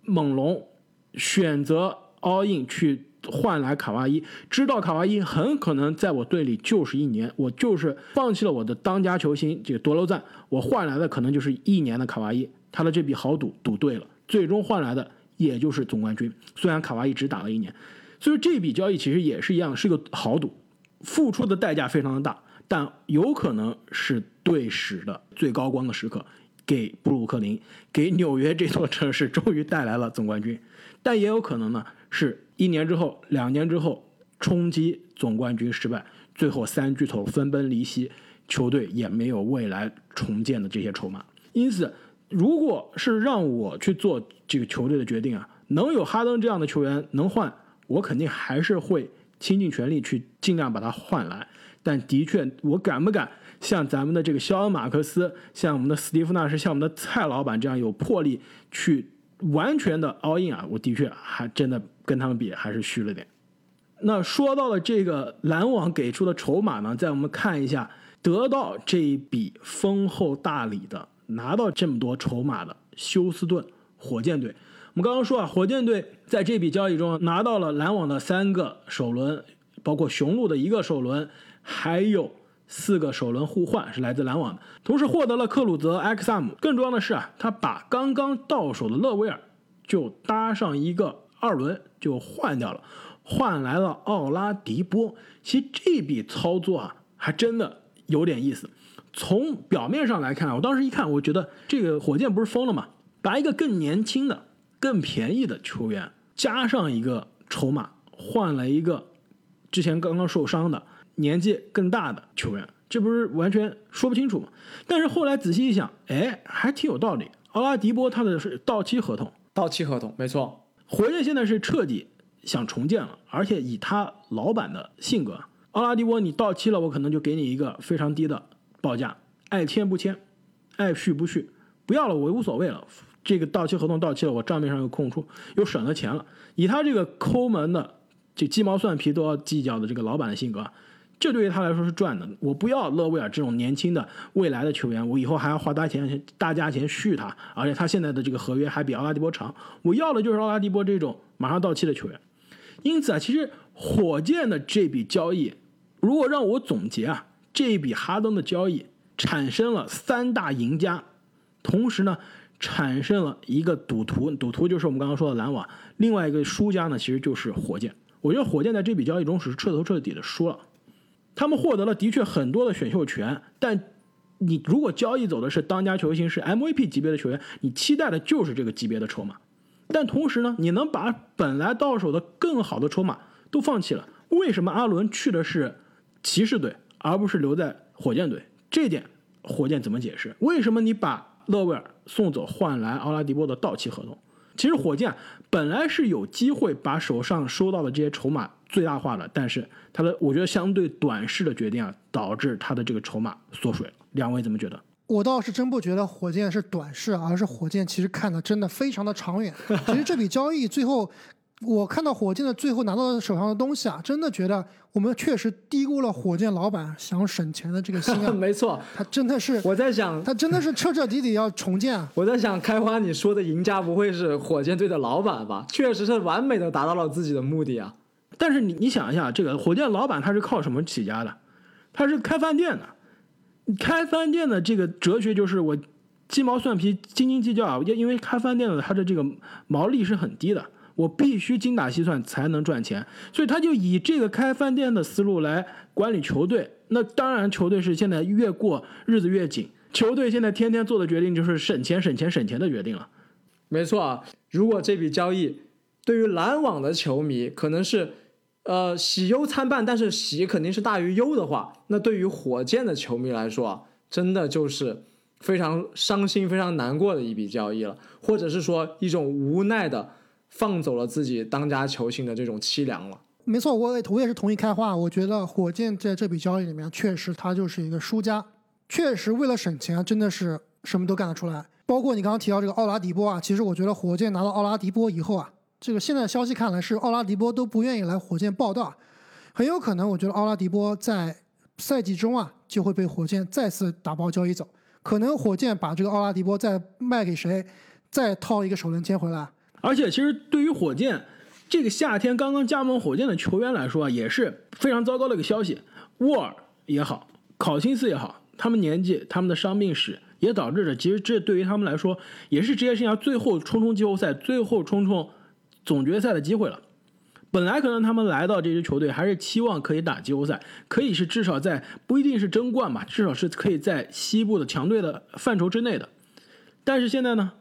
猛龙选择 all in 去换来卡哇伊，知道卡哇伊很可能在我队里就是一年，我就是放弃了我的当家球星这个多罗赞，我换来的可能就是一年的卡哇伊。他的这笔豪赌赌对了，最终换来的也就是总冠军。虽然卡哇伊只打了一年，所以这笔交易其实也是一样，是个豪赌，付出的代价非常的大，但有可能是队史的最高光的时刻，给布鲁克林，给纽约这座城市终于带来了总冠军。但也有可能呢，是一年之后、两年之后冲击总冠军失败，最后三巨头分崩离析，球队也没有未来重建的这些筹码。因此，如果是让我去做这个球队的决定啊，能有哈登这样的球员能换，我肯定还是会倾尽全力去尽量把他换来。但的确，我敢不敢像咱们的这个肖恩·马克思，像我们的斯蒂夫·纳什，像我们的蔡老板这样有魄力去完全的 all in 啊？我的确还真的跟他们比还是虚了点。那说到了这个篮网给出的筹码呢，在我们看一下得到这一笔丰厚大礼的、拿到这么多筹码的休斯顿火箭队。我们刚刚说啊，火箭队在这笔交易中拿到了篮网的三个首轮，包括雄鹿的一个首轮，还有四个首轮互换是来自篮网的，同时获得了克鲁泽、埃克萨姆。更重要的是啊，他把刚刚到手的勒维尔就搭上一个二轮就换掉了。换来了奥拉迪波，其实这笔操作啊，还真的有点意思。从表面上来看，我当时一看，我觉得这个火箭不是疯了吗？把一个更年轻的、更便宜的球员加上一个筹码，换了一个之前刚刚受伤的、年纪更大的球员，这不是完全说不清楚吗？但是后来仔细一想，哎，还挺有道理。奥拉迪波他的是到期合同，到期合同没错，火箭现在是彻底想重建了，而且以他老板的性格，奥拉迪波你到期了，我可能就给你一个非常低的报价，爱签不签，爱续不续，不要了我无所谓了。这个到期合同到期了，我账面上有空出，又省了钱了。以他这个抠门的，这鸡毛蒜皮都要计较的这个老板的性格，这对于他来说是赚的。我不要勒维尔这种年轻的未来的球员，我以后还要花大钱大价钱续他，而且他现在的这个合约还比奥拉迪波长。我要的就是奥拉迪波这种马上到期的球员。因此啊，其实火箭的这笔交易，如果让我总结啊，这一笔哈登的交易产生了三大赢家，同时呢。产生了一个赌徒，赌徒就是我们刚刚说的篮网。另外一个输家呢，其实就是火箭。我觉得火箭在这笔交易中是彻头彻底的输了。他们获得了的确很多的选秀权，但你如果交易走的是当家球星，是 MVP 级别的球员，你期待的就是这个级别的筹码。但同时呢，你能把本来到手的更好的筹码都放弃了。为什么阿伦去的是骑士队，而不是留在火箭队？这点火箭怎么解释？为什么你把？勒维尔送走换来奥拉迪波的到期合同，其实火箭本来是有机会把手上收到的这些筹码最大化的，但是他的我觉得相对短视的决定啊，导致他的这个筹码缩水了。两位怎么觉得？我倒是真不觉得火箭是短视，而是火箭其实看的真的非常的长远。其实这笔交易最后。我看到火箭的最后拿到手上的东西啊，真的觉得我们确实低估了火箭老板想省钱的这个心啊。没错，他真的是我在想，他真的是彻彻底底要重建。我在想，开花你说的赢家不会是火箭队的老板吧？确实是完美的达到了自己的目的啊。但是你你想一下，这个火箭老板他是靠什么起家的？他是开饭店的。开饭店的这个哲学就是我鸡毛蒜皮斤斤计较啊，因因为开饭店的他的这个毛利是很低的。我必须精打细算才能赚钱，所以他就以这个开饭店的思路来管理球队。那当然，球队是现在越过日子越紧，球队现在天天做的决定就是省钱、省钱、省钱的决定了。没错啊，如果这笔交易对于篮网的球迷可能是呃喜忧参半，但是喜肯定是大于忧的话，那对于火箭的球迷来说，真的就是非常伤心、非常难过的一笔交易了，或者是说一种无奈的。放走了自己当家球星的这种凄凉了。没错，我也我也是同意开花。我觉得火箭在这笔交易里面确实他就是一个输家，确实为了省钱真的是什么都干得出来。包括你刚刚提到这个奥拉迪波啊，其实我觉得火箭拿到奥拉迪波以后啊，这个现在消息看来是奥拉迪波都不愿意来火箭报道，很有可能我觉得奥拉迪波在赛季中啊就会被火箭再次打包交易走，可能火箭把这个奥拉迪波再卖给谁，再套一个首轮签回来。而且，其实对于火箭这个夏天刚刚加盟火箭的球员来说啊，也是非常糟糕的一个消息。沃尔也好，考辛斯也好，他们年纪、他们的伤病史，也导致着其实这对于他们来说，也是职业生涯最后冲冲季后赛、最后冲冲总决赛的机会了。本来可能他们来到这支球队，还是期望可以打季后赛，可以是至少在不一定是争冠吧，至少是可以在西部的强队的范畴之内的。但是现在呢？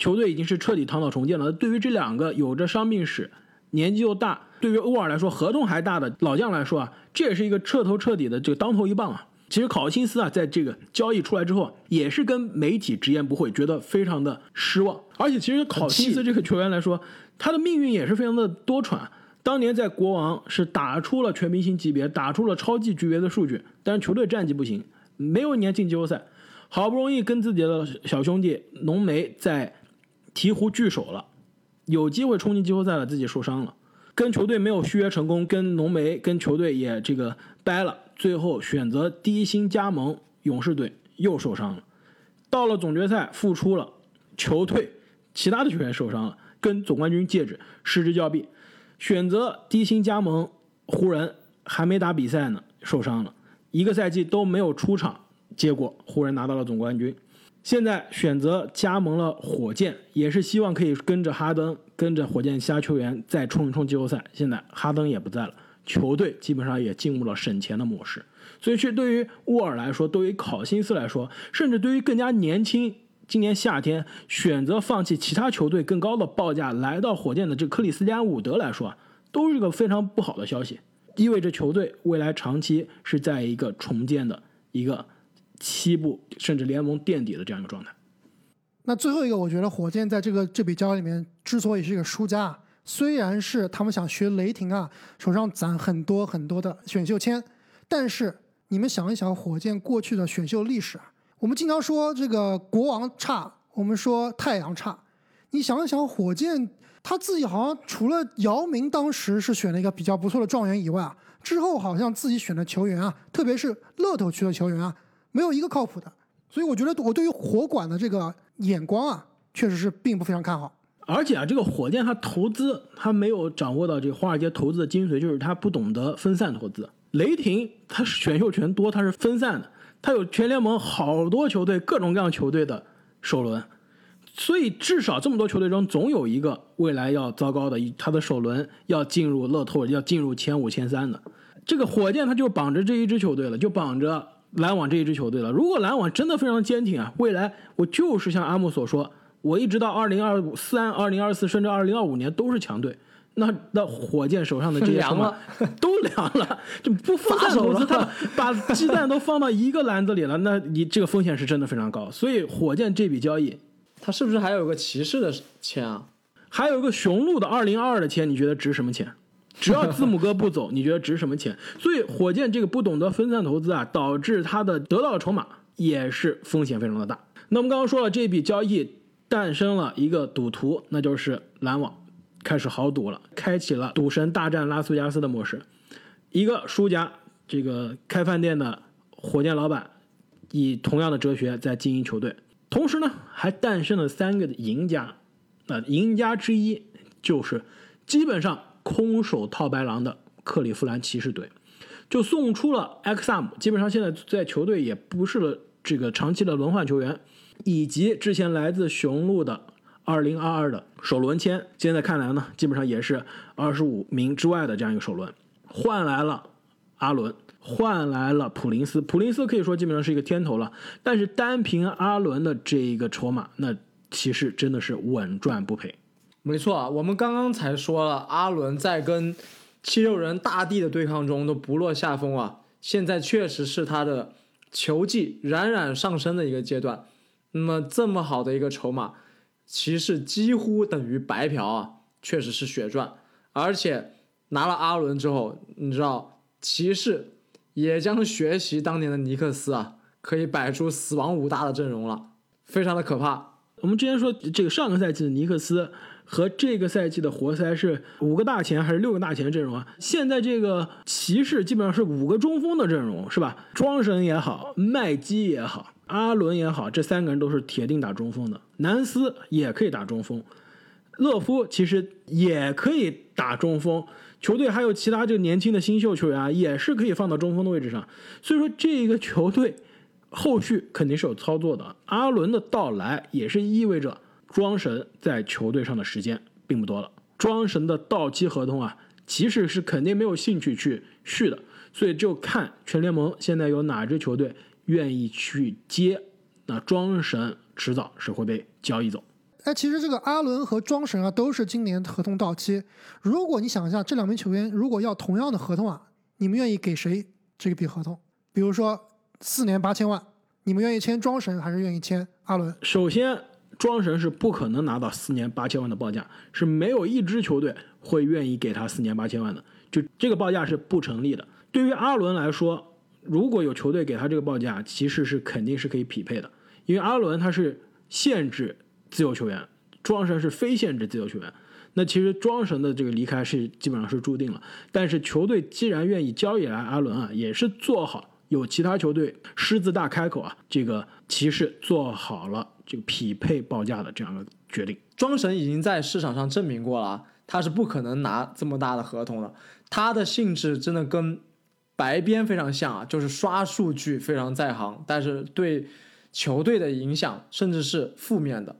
球队已经是彻底躺倒重建了。对于这两个有着伤病史、年纪又大，对于沃尔来说合同还大的老将来说啊，这也是一个彻头彻底的这个当头一棒啊。其实考辛斯啊，在这个交易出来之后，也是跟媒体直言不讳，觉得非常的失望。而且，其实考辛斯这个球员来说，他的命运也是非常的多舛。当年在国王是打出了全明星级别、打出了超级级别的数据，但是球队战绩不行，没有一年进季后赛。好不容易跟自己的小兄弟浓眉在。鹈鹕聚首了，有机会冲进季后赛了，自己受伤了，跟球队没有续约成功，跟浓眉跟球队也这个掰了，最后选择低薪加盟勇士队，又受伤了，到了总决赛复出了，球队其他的球员受伤了，跟总冠军戒指失之交臂，选择低薪加盟湖人，还没打比赛呢，受伤了，一个赛季都没有出场，结果湖人拿到了总冠军。现在选择加盟了火箭，也是希望可以跟着哈登，跟着火箭其他球员再冲一冲季后赛。现在哈登也不在了，球队基本上也进入了省钱的模式。所以，这对于沃尔来说，对于考辛斯来说，甚至对于更加年轻，今年夏天选择放弃其他球队更高的报价来到火箭的这克里斯蒂安·伍德来说，都是个非常不好的消息。意味着球队未来长期是在一个重建的一个西部甚至联盟垫底的这样一个状态。那最后一个，我觉得火箭在这个这笔交易里面之所以是一个输家，虽然是他们想学雷霆啊，手上攒很多很多的选秀签，但是你们想一想，火箭过去的选秀历史啊，我们经常说这个国王差，我们说太阳差，你想一想，火箭他自己好像除了姚明当时是选了一个比较不错的状元以外啊，之后好像自己选的球员啊，特别是乐透区的球员啊，没有一个靠谱的。所以我觉得我对于火管的这个眼光啊，确实是并不非常看好。而且啊，这个火箭它投资，它没有掌握到这个华尔街投资的精髓，就是它不懂得分散投资。雷霆它选秀权多，它是分散的，它有全联盟好多球队，各种各样球队的首轮，所以至少这么多球队中，总有一个未来要糟糕的，他的首轮要进入乐透，要进入前五、前三的。这个火箭它就绑着这一支球队了，就绑着。篮网这一支球队了。如果篮网真的非常坚挺啊，未来我就是像阿木所说，我一直到二零二三、二零二四，甚至二零二五年都是强队。那那火箭手上的这些 凉了，都凉了，就不分散投资，他把鸡蛋都放到一个篮子里了，那你这个风险是真的非常高。所以火箭这笔交易，他是不是还有个骑士的签啊？还有一个雄鹿的二零二二的签，你觉得值什么钱？只要字母哥不走，你觉得值什么钱？所以火箭这个不懂得分散投资啊，导致他的得到的筹码也是风险非常的大。那我们刚刚说了，这笔交易诞生了一个赌徒，那就是篮网开始豪赌了，开启了赌神大战拉斯维加斯的模式。一个输家，这个开饭店的火箭老板，以同样的哲学在经营球队，同时呢，还诞生了三个赢家。那赢家之一就是基本上。空手套白狼的克利夫兰骑士队，就送出了埃克萨姆，基本上现在在球队也不是了这个长期的轮换球员，以及之前来自雄鹿的二零二二的首轮签，现在看来呢，基本上也是二十五名之外的这样一个首轮，换来了阿伦，换来了普林斯，普林斯可以说基本上是一个天头了，但是单凭阿伦的这一个筹码，那骑士真的是稳赚不赔。没错啊，我们刚刚才说了，阿伦在跟七六人大帝的对抗中都不落下风啊。现在确实是他的球技冉冉上升的一个阶段。那么这么好的一个筹码，骑士几乎等于白嫖啊，确实是血赚。而且拿了阿伦之后，你知道骑士也将学习当年的尼克斯啊，可以摆出死亡五大的阵容了，非常的可怕。我们之前说这个上个赛季的尼克斯。和这个赛季的活塞是五个大前还是六个大前阵容啊？现在这个骑士基本上是五个中锋的阵容，是吧？庄神也好，麦基也好，阿伦也好，这三个人都是铁定打中锋的。南斯也可以打中锋，勒夫其实也可以打中锋。球队还有其他这个年轻的新秀球员啊，也是可以放到中锋的位置上。所以说，这个球队后续肯定是有操作的。阿伦的到来也是意味着。庄神在球队上的时间并不多了，庄神的到期合同啊，骑士是肯定没有兴趣去续的，所以就看全联盟现在有哪支球队愿意去接，那庄神迟早是会被交易走。哎，其实这个阿伦和庄神啊，都是今年合同到期。如果你想一下，这两名球员如果要同样的合同啊，你们愿意给谁这个笔合同？比如说四年八千万，你们愿意签庄神还是愿意签阿伦？首先。庄神是不可能拿到四年八千万的报价，是没有一支球队会愿意给他四年八千万的，就这个报价是不成立的。对于阿伦来说，如果有球队给他这个报价，其实是肯定是可以匹配的，因为阿伦他是限制自由球员，庄神是非限制自由球员。那其实庄神的这个离开是基本上是注定了，但是球队既然愿意交易来阿伦啊，也是做好有其他球队狮子大开口啊，这个骑士做好了。这个匹配报价的这样的决定，庄神已经在市场上证明过了，他是不可能拿这么大的合同的。他的性质真的跟白边非常像啊，就是刷数据非常在行，但是对球队的影响甚至是负面的。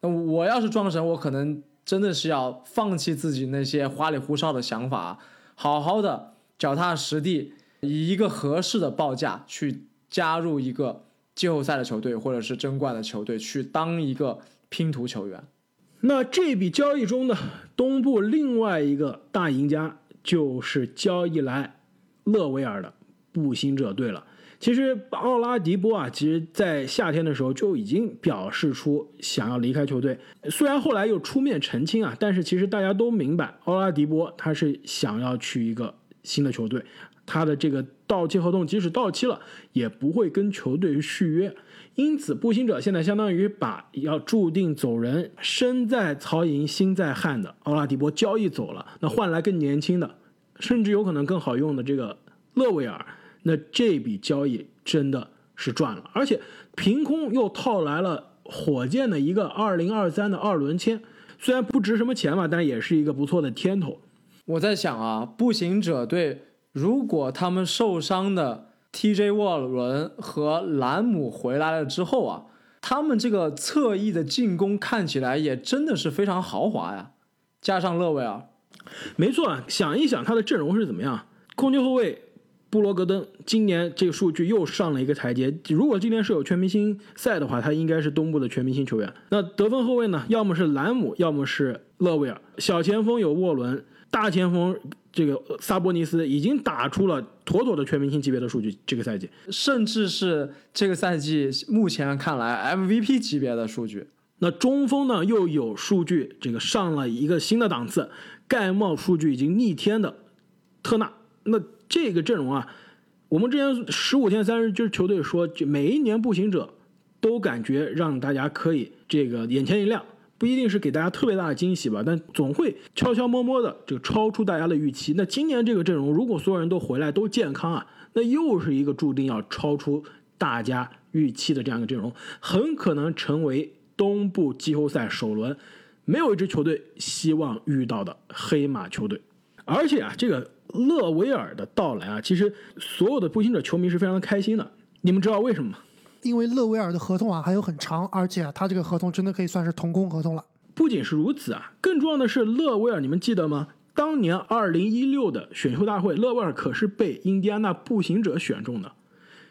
那我要是庄神，我可能真的是要放弃自己那些花里胡哨的想法，好好的脚踏实地，以一个合适的报价去加入一个。季后赛的球队，或者是争冠的球队，去当一个拼图球员。那这笔交易中呢东部另外一个大赢家，就是交易来勒维尔的步行者队了。其实奥拉迪波啊，其实在夏天的时候就已经表示出想要离开球队，虽然后来又出面澄清啊，但是其实大家都明白，奥拉迪波他是想要去一个新的球队，他的这个到期合同即使到期了，也不会跟球队续约。因此，步行者现在相当于把要注定走人、身在曹营心在汉的奥拉迪波交易走了，那换来更年轻的，甚至有可能更好用的这个勒维尔，那这笔交易真的是赚了，而且凭空又套来了火箭的一个2023的二轮签，虽然不值什么钱嘛，但也是一个不错的天头。我在想啊，步行者队如果他们受伤的。TJ 沃伦和兰姆回来了之后啊，他们这个侧翼的进攻看起来也真的是非常豪华呀。加上勒维尔，没错啊，想一想他的阵容是怎么样？控球后卫布罗格登今年这个数据又上了一个台阶。如果今年是有全明星赛的话，他应该是东部的全明星球员。那得分后卫呢？要么是兰姆，要么是勒维尔。小前锋有沃伦，大前锋。这个萨博尼斯已经打出了妥妥的全明星级别的数据，这个赛季甚至是这个赛季目前看来 MVP 级别的数据。那中锋呢又有数据，这个上了一个新的档次，盖帽数据已经逆天的特纳。那这个阵容啊，我们之前十五天三十支球队说，就每一年步行者都感觉让大家可以这个眼前一亮。不一定是给大家特别大的惊喜吧，但总会悄悄摸摸的就超出大家的预期。那今年这个阵容，如果所有人都回来都健康啊，那又是一个注定要超出大家预期的这样一个阵容，很可能成为东部季后赛首轮没有一支球队希望遇到的黑马球队。而且啊，这个勒维尔的到来啊，其实所有的步行者球迷是非常的开心的。你们知道为什么吗？因为勒维尔的合同啊还有很长，而且啊他这个合同真的可以算是同工合同了。不仅是如此啊，更重要的是勒维尔，你们记得吗？当年二零一六的选秀大会，勒维尔可是被印第安纳步行者选中的。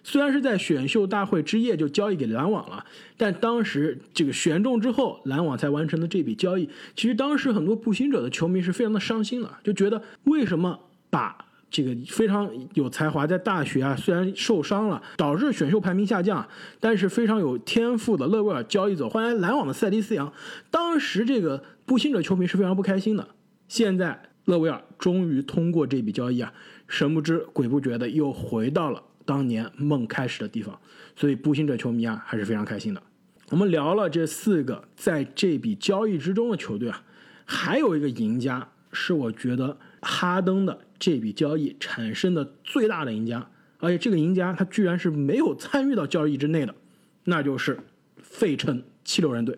虽然是在选秀大会之夜就交易给篮网了，但当时这个选中之后，篮网才完成的这笔交易，其实当时很多步行者的球迷是非常的伤心的，就觉得为什么把。这个非常有才华，在大学啊虽然受伤了，导致选秀排名下降，但是非常有天赋的勒维尔交易走，换来篮网的塞迪斯扬。当时这个步行者球迷是非常不开心的。现在勒维尔终于通过这笔交易啊，神不知鬼不觉的又回到了当年梦开始的地方，所以步行者球迷啊还是非常开心的。我们聊了这四个在这笔交易之中的球队啊，还有一个赢家是我觉得哈登的。这笔交易产生的最大的赢家，而且这个赢家他居然是没有参与到交易之内的，那就是费城七六人队。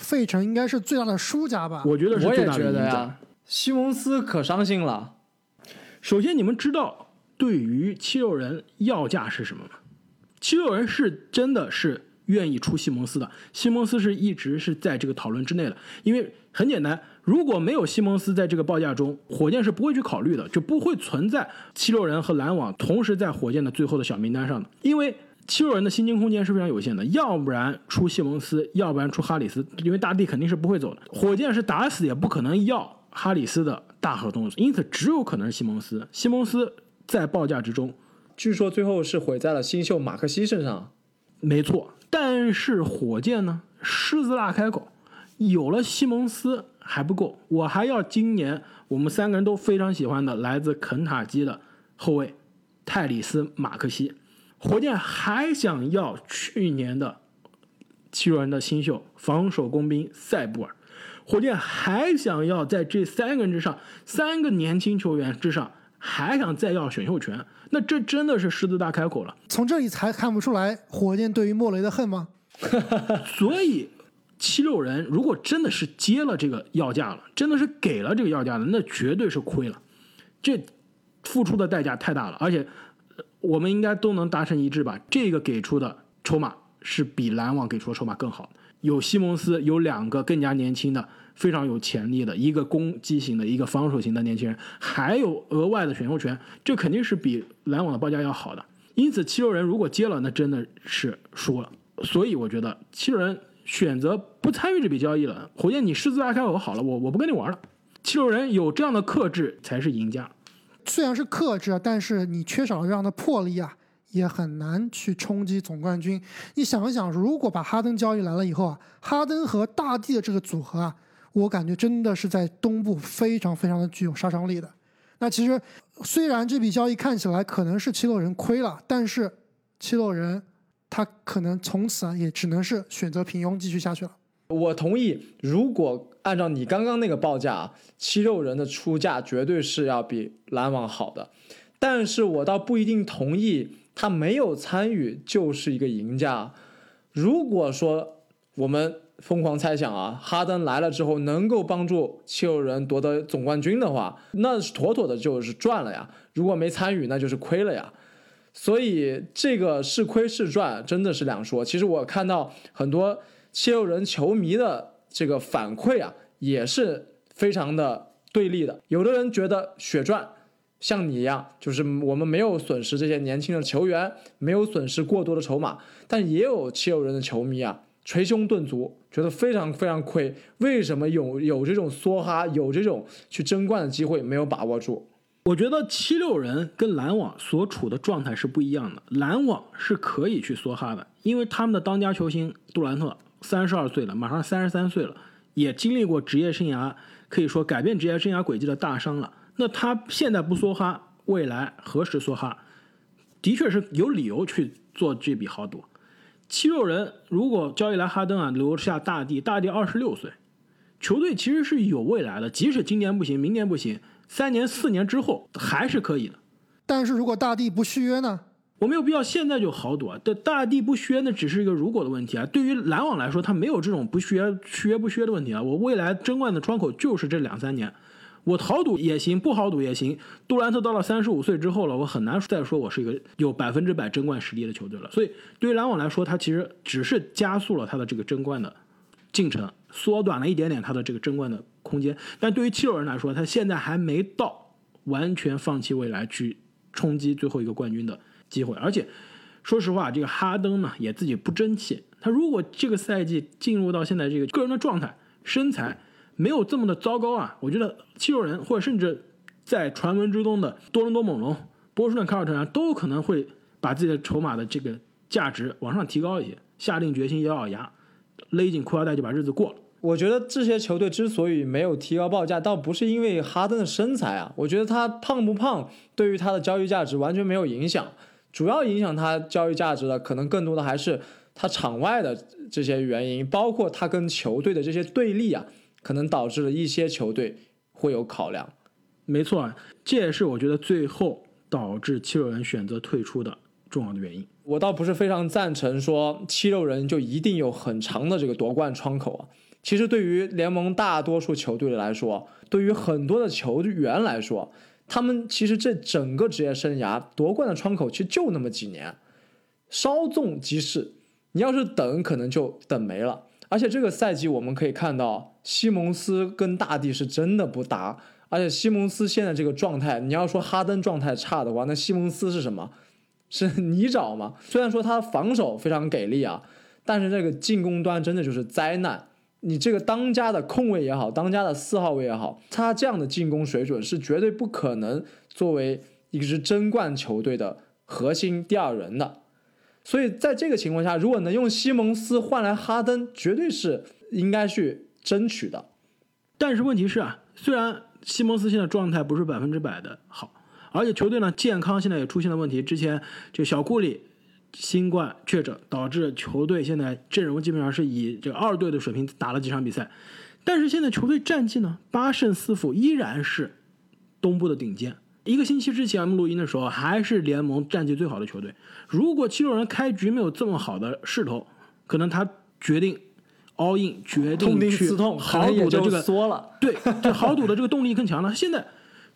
费城应该是最大的输家吧？我觉得是最大的赢家。西蒙斯可伤心了。首先，你们知道对于七六人要价是什么吗？七六人是真的是愿意出西蒙斯的，西蒙斯是一直是在这个讨论之内的，因为很简单。如果没有西蒙斯在这个报价中，火箭是不会去考虑的，就不会存在七六人和篮网同时在火箭的最后的小名单上的。因为七六人的薪金空间是非常有限的，要不然出西蒙斯，要不然出哈里斯，因为大帝肯定是不会走的。火箭是打死也不可能要哈里斯的大合同，因此只有可能是西蒙斯。西蒙斯在报价之中，据说最后是毁在了新秀马克西身上。没错，但是火箭呢，狮子大开口，有了西蒙斯。还不够，我还要今年我们三个人都非常喜欢的来自肯塔基的后卫泰里斯马克西。火箭还想要去年的七六人的新秀防守工兵塞布尔。火箭还想要在这三个人之上，三个年轻球员之上，还想再要选秀权。那这真的是狮子大开口了。从这里才看不出来火箭对于莫雷的恨吗？所以。七六人如果真的是接了这个要价了，真的是给了这个要价了，那绝对是亏了。这付出的代价太大了，而且我们应该都能达成一致吧？这个给出的筹码是比篮网给出的筹码更好。有西蒙斯，有两个更加年轻的、非常有潜力的，一个攻击型的，一个防守型的年轻人，还有额外的选秀权，这肯定是比篮网的报价要好的。因此，七六人如果接了，那真的是输了。所以，我觉得七六人。选择不参与这笔交易了，火箭你狮子大开口好了，我我不跟你玩了。七六人有这样的克制才是赢家。虽然是克制，但是你缺少了这样的魄力啊，也很难去冲击总冠军。你想一想，如果把哈登交易来了以后啊，哈登和大帝的这个组合啊，我感觉真的是在东部非常非常的具有杀伤力的。那其实虽然这笔交易看起来可能是七六人亏了，但是七六人他可能从此啊也只能是选择平庸继续下去了。我同意，如果按照你刚刚那个报价，七六人的出价绝对是要比篮网好的，但是我倒不一定同意他没有参与就是一个赢家。如果说我们疯狂猜想啊，哈登来了之后能够帮助七六人夺得总冠军的话，那是妥妥的就是赚了呀。如果没参与，那就是亏了呀。所以这个是亏是赚真的是两说。其实我看到很多。七六人球迷的这个反馈啊，也是非常的对立的。有的人觉得血赚，像你一样，就是我们没有损失这些年轻的球员，没有损失过多的筹码。但也有七六人的球迷啊，捶胸顿足，觉得非常非常亏。为什么有有这种梭哈，有这种去争冠的机会没有把握住？我觉得七六人跟篮网所处的状态是不一样的。篮网是可以去梭哈的，因为他们的当家球星杜兰特。三十二岁了，马上三十三岁了，也经历过职业生涯，可以说改变职业生涯轨迹的大伤了。那他现在不梭哈，未来何时梭哈？的确是有理由去做这笔豪赌。七六人如果交易来哈登啊，留下大帝，大帝二十六岁，球队其实是有未来的。即使今年不行，明年不行，三年、四年之后还是可以的。但是如果大帝不续约呢？我没有必要现在就豪赌啊！这大帝不续约那只是一个如果的问题啊。对于篮网来说，他没有这种不续约、续约不续约的问题啊。我未来争冠的窗口就是这两三年，我豪赌也行，不豪赌也行。杜兰特到了三十五岁之后了，我很难再说我是一个有百分之百争冠实力的球队了。所以，对于篮网来说，他其实只是加速了他的这个争冠的进程，缩短了一点点他的这个争冠的空间。但对于七六人来说，他现在还没到完全放弃未来去冲击最后一个冠军的。机会，而且说实话，这个哈登呢也自己不争气。他如果这个赛季进入到现在这个个人的状态、身材没有这么的糟糕啊，我觉得七六人或者甚至在传闻之中的多伦多猛龙、波士顿凯尔特人都可能会把自己的筹码的这个价值往上提高一些，下定决心咬咬牙，勒紧裤腰带就把日子过了。我觉得这些球队之所以没有提高报价，倒不是因为哈登的身材啊，我觉得他胖不胖对于他的交易价值完全没有影响。主要影响他交易价值的，可能更多的还是他场外的这些原因，包括他跟球队的这些对立啊，可能导致了一些球队会有考量。没错，这也是我觉得最后导致七六人选择退出的重要的原因。我倒不是非常赞成说七六人就一定有很长的这个夺冠窗口啊。其实对于联盟大多数球队来说，对于很多的球员来说。他们其实这整个职业生涯夺冠的窗口其实就那么几年，稍纵即逝。你要是等，可能就等没了。而且这个赛季我们可以看到，西蒙斯跟大帝是真的不搭。而且西蒙斯现在这个状态，你要说哈登状态差的话，那西蒙斯是什么？是 泥沼吗？虽然说他防守非常给力啊，但是这个进攻端真的就是灾难。你这个当家的控卫也好，当家的四号位也好，他这样的进攻水准是绝对不可能作为一支争冠球队的核心第二人的。所以在这个情况下，如果能用西蒙斯换来哈登，绝对是应该去争取的。但是问题是啊，虽然西蒙斯现在状态不是百分之百的好，而且球队呢健康现在也出现了问题，之前这小库里。新冠确诊导致球队现在阵容基本上是以这个二队的水平打了几场比赛，但是现在球队战绩呢八胜四负，依然是东部的顶尖。一个星期之前我们录音的时候还是联盟战绩最好的球队。如果七六人开局没有这么好的势头，可能他决定 all in，决定去豪赌的这个缩了。对，这豪赌的这个动力更强了。现在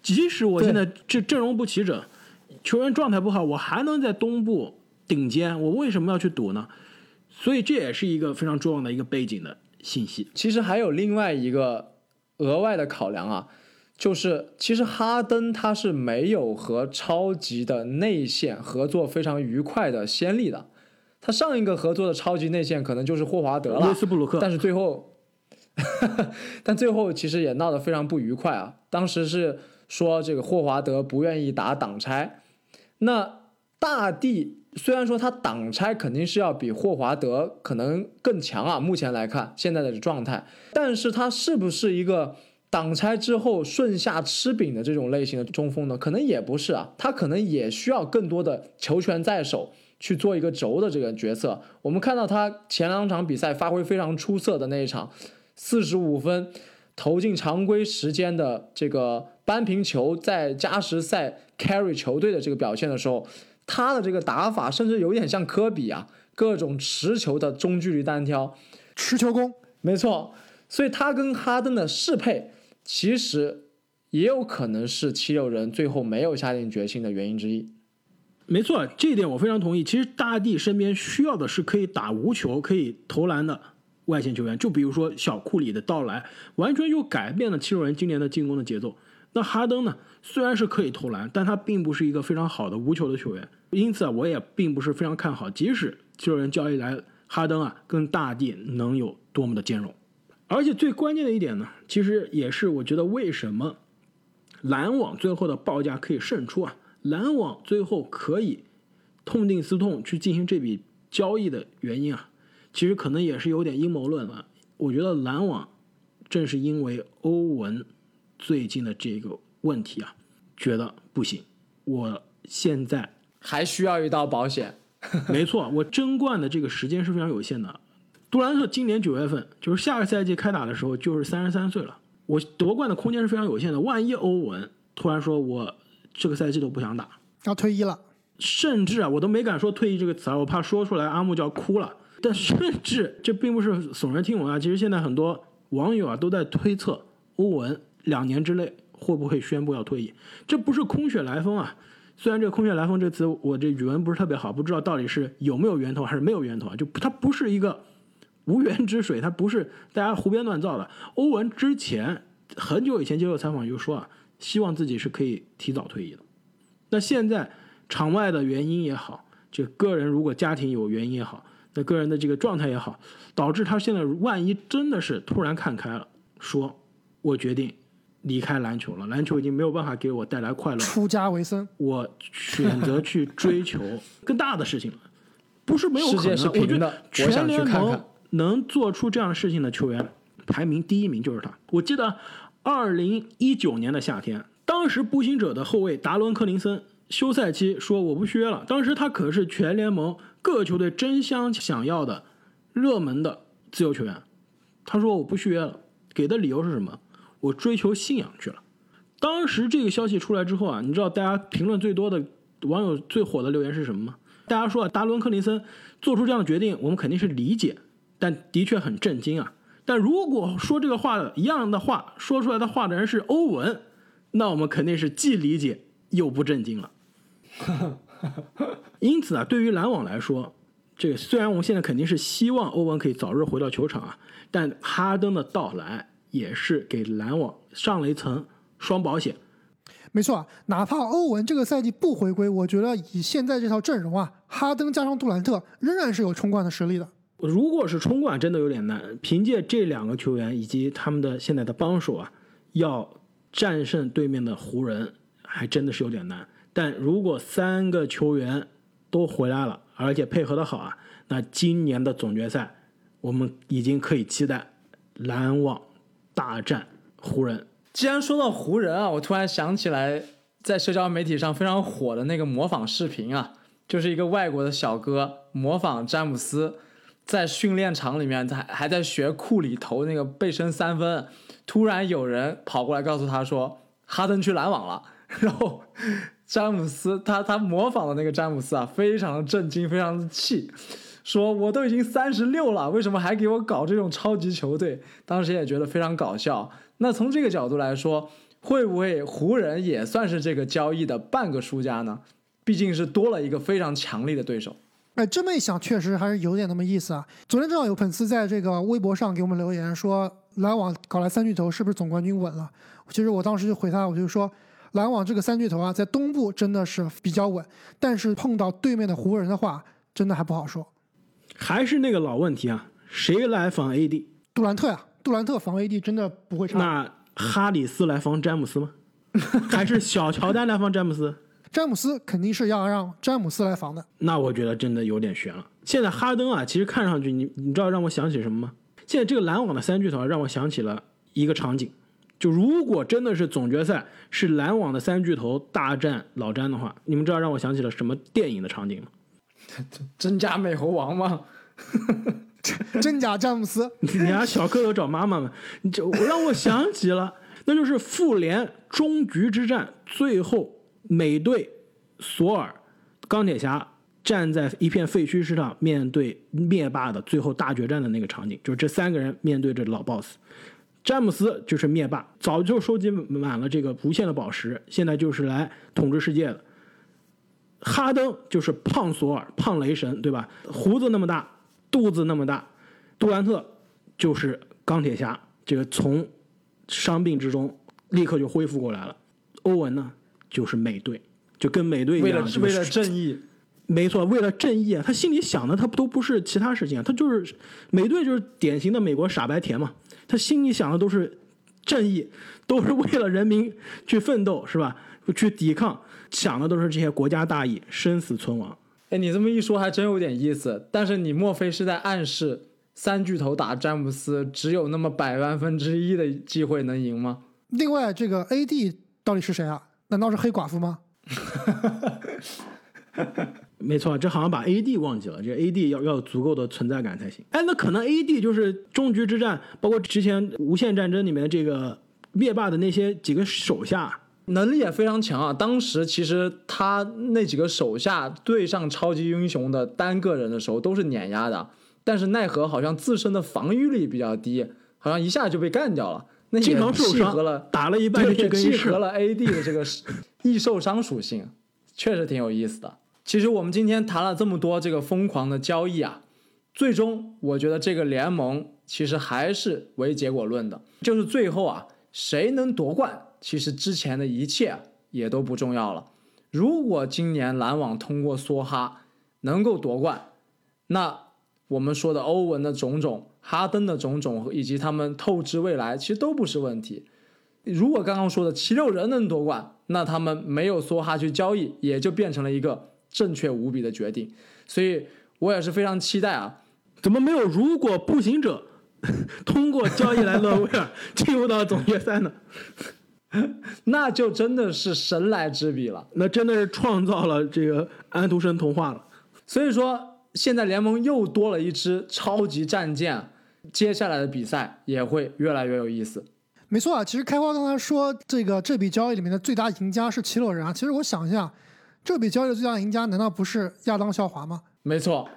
即使我现在这阵容不齐整，球员状态不好，我还能在东部。顶尖，我为什么要去赌呢？所以这也是一个非常重要的一个背景的信息。其实还有另外一个额外的考量啊，就是其实哈登他是没有和超级的内线合作非常愉快的先例的。他上一个合作的超级内线可能就是霍华德了，斯布鲁克。但是最后，但最后其实也闹得非常不愉快啊。当时是说这个霍华德不愿意打挡拆。那大帝虽然说他挡拆肯定是要比霍华德可能更强啊，目前来看现在的状态，但是他是不是一个挡拆之后顺下吃饼的这种类型的中锋呢？可能也不是啊，他可能也需要更多的球权在手去做一个轴的这个角色。我们看到他前两场比赛发挥非常出色的那一场，四十五分投进常规时间的这个扳平球，在加时赛 carry 球队的这个表现的时候。他的这个打法甚至有点像科比啊，各种持球的中距离单挑，持球攻，没错。所以他跟哈登的适配，其实也有可能是七六人最后没有下定决心的原因之一。没错，这一点我非常同意。其实大帝身边需要的是可以打无球、可以投篮的外线球员，就比如说小库里的到来，完全就改变了七六人今年的进攻的节奏。那哈登呢？虽然是可以投篮，但他并不是一个非常好的无球的球员。因此啊，我也并不是非常看好，即使七六人交易来哈登啊，跟大帝能有多么的兼容。而且最关键的一点呢，其实也是我觉得为什么篮网最后的报价可以胜出啊，篮网最后可以痛定思痛去进行这笔交易的原因啊，其实可能也是有点阴谋论了。我觉得篮网正是因为欧文。最近的这个问题啊，觉得不行，我现在还需要一道保险。没错，我争冠的这个时间是非常有限的。杜兰特今年九月份，就是下个赛季开打的时候，就是三十三岁了。我夺冠的空间是非常有限的。万一欧文突然说我这个赛季都不想打，要退役了，甚至啊，我都没敢说退役这个词儿，我怕说出来阿木就要哭了。但甚至这并不是耸人听闻啊，其实现在很多网友啊都在推测欧文。两年之内会不会宣布要退役？这不是空穴来风啊！虽然这个“空穴来风”这词我这语文不是特别好，不知道到底是有没有源头还是没有源头啊？就它不是一个无源之水，它不是大家胡编乱造的。欧文之前很久以前接受采访就说啊，希望自己是可以提早退役的。那现在场外的原因也好，就个人如果家庭有原因也好，那个人的这个状态也好，导致他现在万一真的是突然看开了，说我决定。离开篮球了，篮球已经没有办法给我带来快乐。出家为僧，我选择去追求 更大的事情了。不是没有可能，我觉得全联盟能做出这样的事情的球员，排名第一名就是他。我记得二零一九年的夏天，当时步行者的后卫达伦·克林森休赛期说我不续约了。当时他可是全联盟各个球队争相想要的热门的自由球员。他说我不续约了，给的理由是什么？我追求信仰去了。当时这个消息出来之后啊，你知道大家评论最多的网友最火的留言是什么吗？大家说啊，达伦·克林森做出这样的决定，我们肯定是理解，但的确很震惊啊。但如果说这个话一样的话说出来的话的人是欧文，那我们肯定是既理解又不震惊了。因此啊，对于篮网来说，这个虽然我们现在肯定是希望欧文可以早日回到球场啊，但哈登的到来。也是给篮网上了一层双保险。没错啊，哪怕欧文这个赛季不回归，我觉得以现在这套阵容啊，哈登加上杜兰特仍然是有冲冠的实力的。如果是冲冠，真的有点难。凭借这两个球员以及他们的现在的帮手啊，要战胜对面的湖人，还真的是有点难。但如果三个球员都回来了，而且配合的好啊，那今年的总决赛，我们已经可以期待篮网。大战湖人。既然说到湖人啊，我突然想起来，在社交媒体上非常火的那个模仿视频啊，就是一个外国的小哥模仿詹姆斯，在训练场里面，他还在学库里投那个背身三分。突然有人跑过来告诉他说，哈登去篮网了。然后詹姆斯他他模仿的那个詹姆斯啊，非常的震惊，非常的气。说我都已经三十六了，为什么还给我搞这种超级球队？当时也觉得非常搞笑。那从这个角度来说，会不会湖人也算是这个交易的半个输家呢？毕竟是多了一个非常强力的对手。哎，这么一想，确实还是有点那么意思啊。昨天正好有粉丝在这个微博上给我们留言说，篮网搞来三巨头是不是总冠军稳了？其实我当时就回他，我就说，篮网这个三巨头啊，在东部真的是比较稳，但是碰到对面的湖人的话，真的还不好说。还是那个老问题啊，谁来防 AD？杜兰特呀，杜兰特防 AD 真的不会差。那哈里斯来防詹姆斯吗？还是小乔丹来防詹姆斯？詹姆斯肯定是要让詹姆斯来防的。那我觉得真的有点悬了。现在哈登啊，其实看上去，你你知道让我想起什么吗？现在这个篮网的三巨头让我想起了一个场景，就如果真的是总决赛是篮网的三巨头大战老詹的话，你们知道让我想起了什么电影的场景吗？真假美猴王吗？真假詹姆斯，你家小蝌蚪找妈妈吗，你这我让我想起了，那就是复联终局之战，最后美队索尔、钢铁侠站在一片废墟之上，面对灭霸的最后大决战的那个场景，就是这三个人面对着老 boss。詹姆斯就是灭霸，早就收集满了这个无限的宝石，现在就是来统治世界的。哈登就是胖索尔、胖雷神，对吧？胡子那么大，肚子那么大。杜兰特就是钢铁侠，这个从伤病之中立刻就恢复过来了。欧文呢，就是美队，就跟美队一样，为了为了正义，没错，为了正义啊！他心里想的他都不是其他事情，他就是美队就是典型的美国傻白甜嘛。他心里想的都是正义，都是为了人民去奋斗，是吧？去抵抗，想的都是这些国家大义，生死存亡。哎，你这么一说还真有点意思。但是你莫非是在暗示三巨头打詹姆斯只有那么百万分之一的机会能赢吗？另外，这个 AD 到底是谁啊？难道是黑寡妇吗？没错，这好像把 AD 忘记了，这 AD 要要有足够的存在感才行。哎，那可能 AD 就是终局之战，包括之前无限战争里面这个灭霸的那些几个手下，能力也非常强啊。当时其实他那几个手下对上超级英雄的单个人的时候都是碾压的，但是奈何好像自身的防御力比较低，好像一下就被干掉了。那也经常受伤契合了，打了一半就契合了 AD 的这个易受伤属性，确实挺有意思的。其实我们今天谈了这么多这个疯狂的交易啊，最终我觉得这个联盟其实还是唯结果论的，就是最后啊谁能夺冠，其实之前的一切也都不重要了。如果今年篮网通过梭哈能够夺冠，那我们说的欧文的种种、哈登的种种以及他们透支未来，其实都不是问题。如果刚刚说的七六人能夺冠，那他们没有梭哈去交易，也就变成了一个正确无比的决定。所以我也是非常期待啊，怎么没有如果步行者 通过交易来勒威尔进入到总决赛呢？那就真的是神来之笔了。那真的是创造了这个安徒生童话了。所以说，现在联盟又多了一支超级战舰，接下来的比赛也会越来越有意思。没错啊，其实开花刚才说这个这笔交易里面的最大赢家是奇洛人啊。其实我想一下，这笔交易的最大赢家难道不是亚当肖华吗？没错，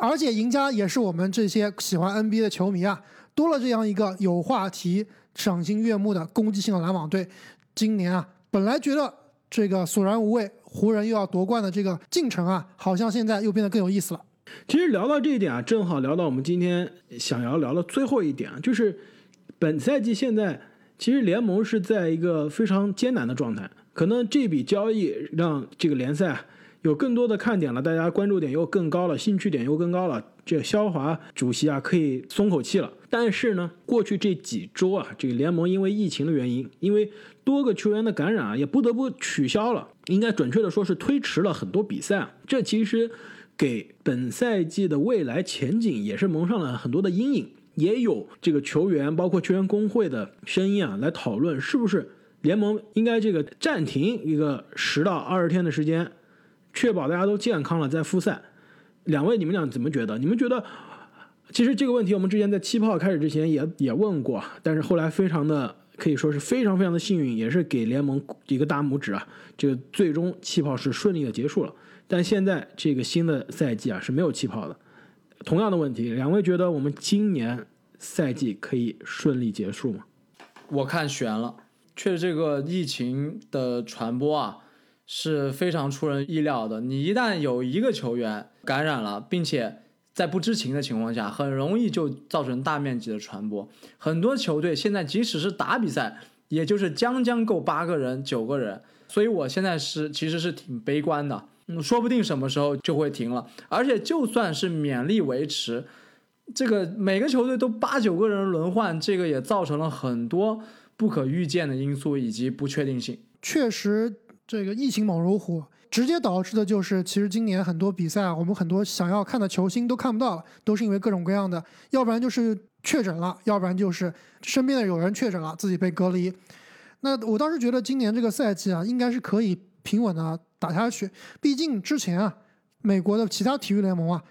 而且赢家也是我们这些喜欢 NBA 的球迷啊，多了这样一个有话题、赏心悦目的攻击性的篮网队。今年啊，本来觉得这个索然无味，湖人又要夺冠的这个进程啊，好像现在又变得更有意思了。其实聊到这一点啊，正好聊到我们今天想要聊的最后一点啊，就是本赛季现在其实联盟是在一个非常艰难的状态，可能这笔交易让这个联赛有更多的看点了，大家关注点又更高了，兴趣点又更高了。这个肖华主席啊，可以松口气了。但是呢，过去这几周啊，这个联盟因为疫情的原因，因为多个球员的感染啊，也不得不取消了，应该准确的说是推迟了很多比赛啊。这其实给本赛季的未来前景也是蒙上了很多的阴影。也有这个球员，包括球员工会的声音啊，来讨论是不是联盟应该这个暂停一个十到二十天的时间，确保大家都健康了再复赛。两位，你们俩怎么觉得？你们觉得？其实这个问题我们之前在气泡开始之前也也问过，但是后来非常的可以说是非常非常的幸运，也是给联盟一个大拇指啊！这个最终气泡是顺利的结束了。但现在这个新的赛季啊是没有气泡的。同样的问题，两位觉得我们今年赛季可以顺利结束吗？我看悬了。确实，这个疫情的传播啊是非常出人意料的。你一旦有一个球员感染了，并且在不知情的情况下，很容易就造成大面积的传播。很多球队现在即使是打比赛，也就是将将够八个人、九个人。所以我现在是其实是挺悲观的。嗯，说不定什么时候就会停了。而且就算是勉力维持，这个每个球队都八九个人轮换，这个也造成了很多不可预见的因素以及不确定性。确实这个疫情猛如虎，直接导致的就是其实今年很多比赛啊，我们很多想要看的球星都看不到了，都是因为各种各样的，要不然就是确诊了，要不然就是身边的有人确诊了，自己被隔离。那我当时觉得今年这个赛季啊，应该是可以平稳的打下去，毕竟之前啊，美国的其他体育联盟啊。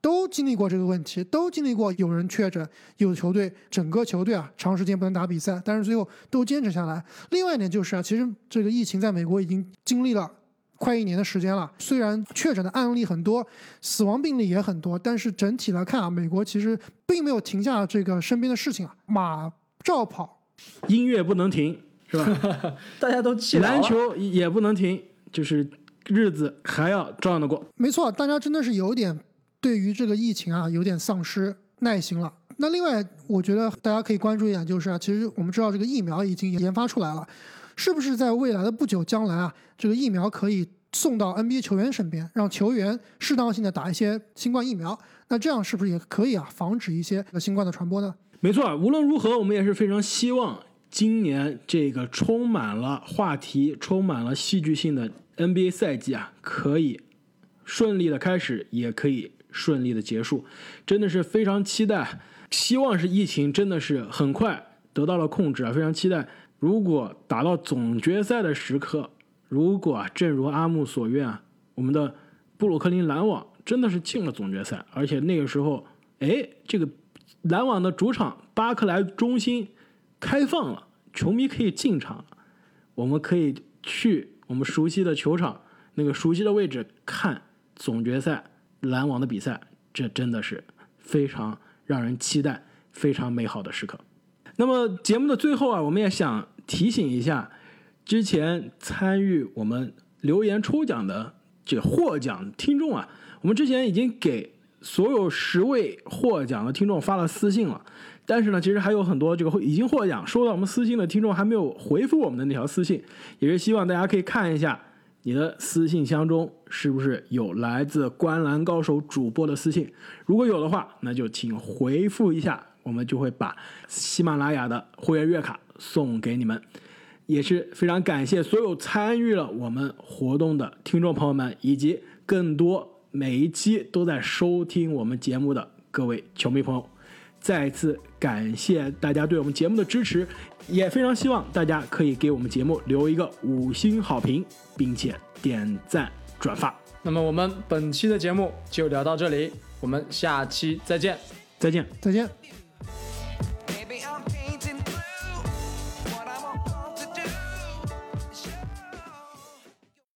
都经历过这个问题，都经历过有人确诊，有球队整个球队啊长时间不能打比赛，但是最后都坚持下来。另外一点就是啊，其实这个疫情在美国已经经历了快一年的时间了，虽然确诊的案例很多，死亡病例也很多，但是整体来看啊，美国其实并没有停下这个身边的事情啊，马照跑，音乐不能停，是吧？大家都气篮球也不能停，就是日子还要照样的过。没错，大家真的是有点。对于这个疫情啊，有点丧失耐心了。那另外，我觉得大家可以关注一点，就是啊，其实我们知道这个疫苗已经研发出来了，是不是在未来的不久将来啊，这个疫苗可以送到 NBA 球员身边，让球员适当性的打一些新冠疫苗？那这样是不是也可以啊，防止一些新冠的传播呢？没错，无论如何，我们也是非常希望今年这个充满了话题、充满了戏剧性的 NBA 赛季啊，可以顺利的开始，也可以。顺利的结束，真的是非常期待。希望是疫情真的是很快得到了控制啊！非常期待，如果打到总决赛的时刻，如果正如阿木所愿，我们的布鲁克林篮网真的是进了总决赛，而且那个时候，哎，这个篮网的主场巴克莱中心开放了，球迷可以进场，我们可以去我们熟悉的球场那个熟悉的位置看总决赛。篮网的比赛，这真的是非常让人期待、非常美好的时刻。那么节目的最后啊，我们也想提醒一下，之前参与我们留言抽奖的这获奖听众啊，我们之前已经给所有十位获奖的听众发了私信了，但是呢，其实还有很多这个已经获奖收到我们私信的听众还没有回复我们的那条私信，也是希望大家可以看一下。你的私信箱中是不是有来自观澜高手主播的私信？如果有的话，那就请回复一下，我们就会把喜马拉雅的会员月卡送给你们。也是非常感谢所有参与了我们活动的听众朋友们，以及更多每一期都在收听我们节目的各位球迷朋友。再次感谢大家对我们节目的支持，也非常希望大家可以给我们节目留一个五星好评，并且点赞转发。那么我们本期的节目就聊到这里，我们下期再见，再见，再见。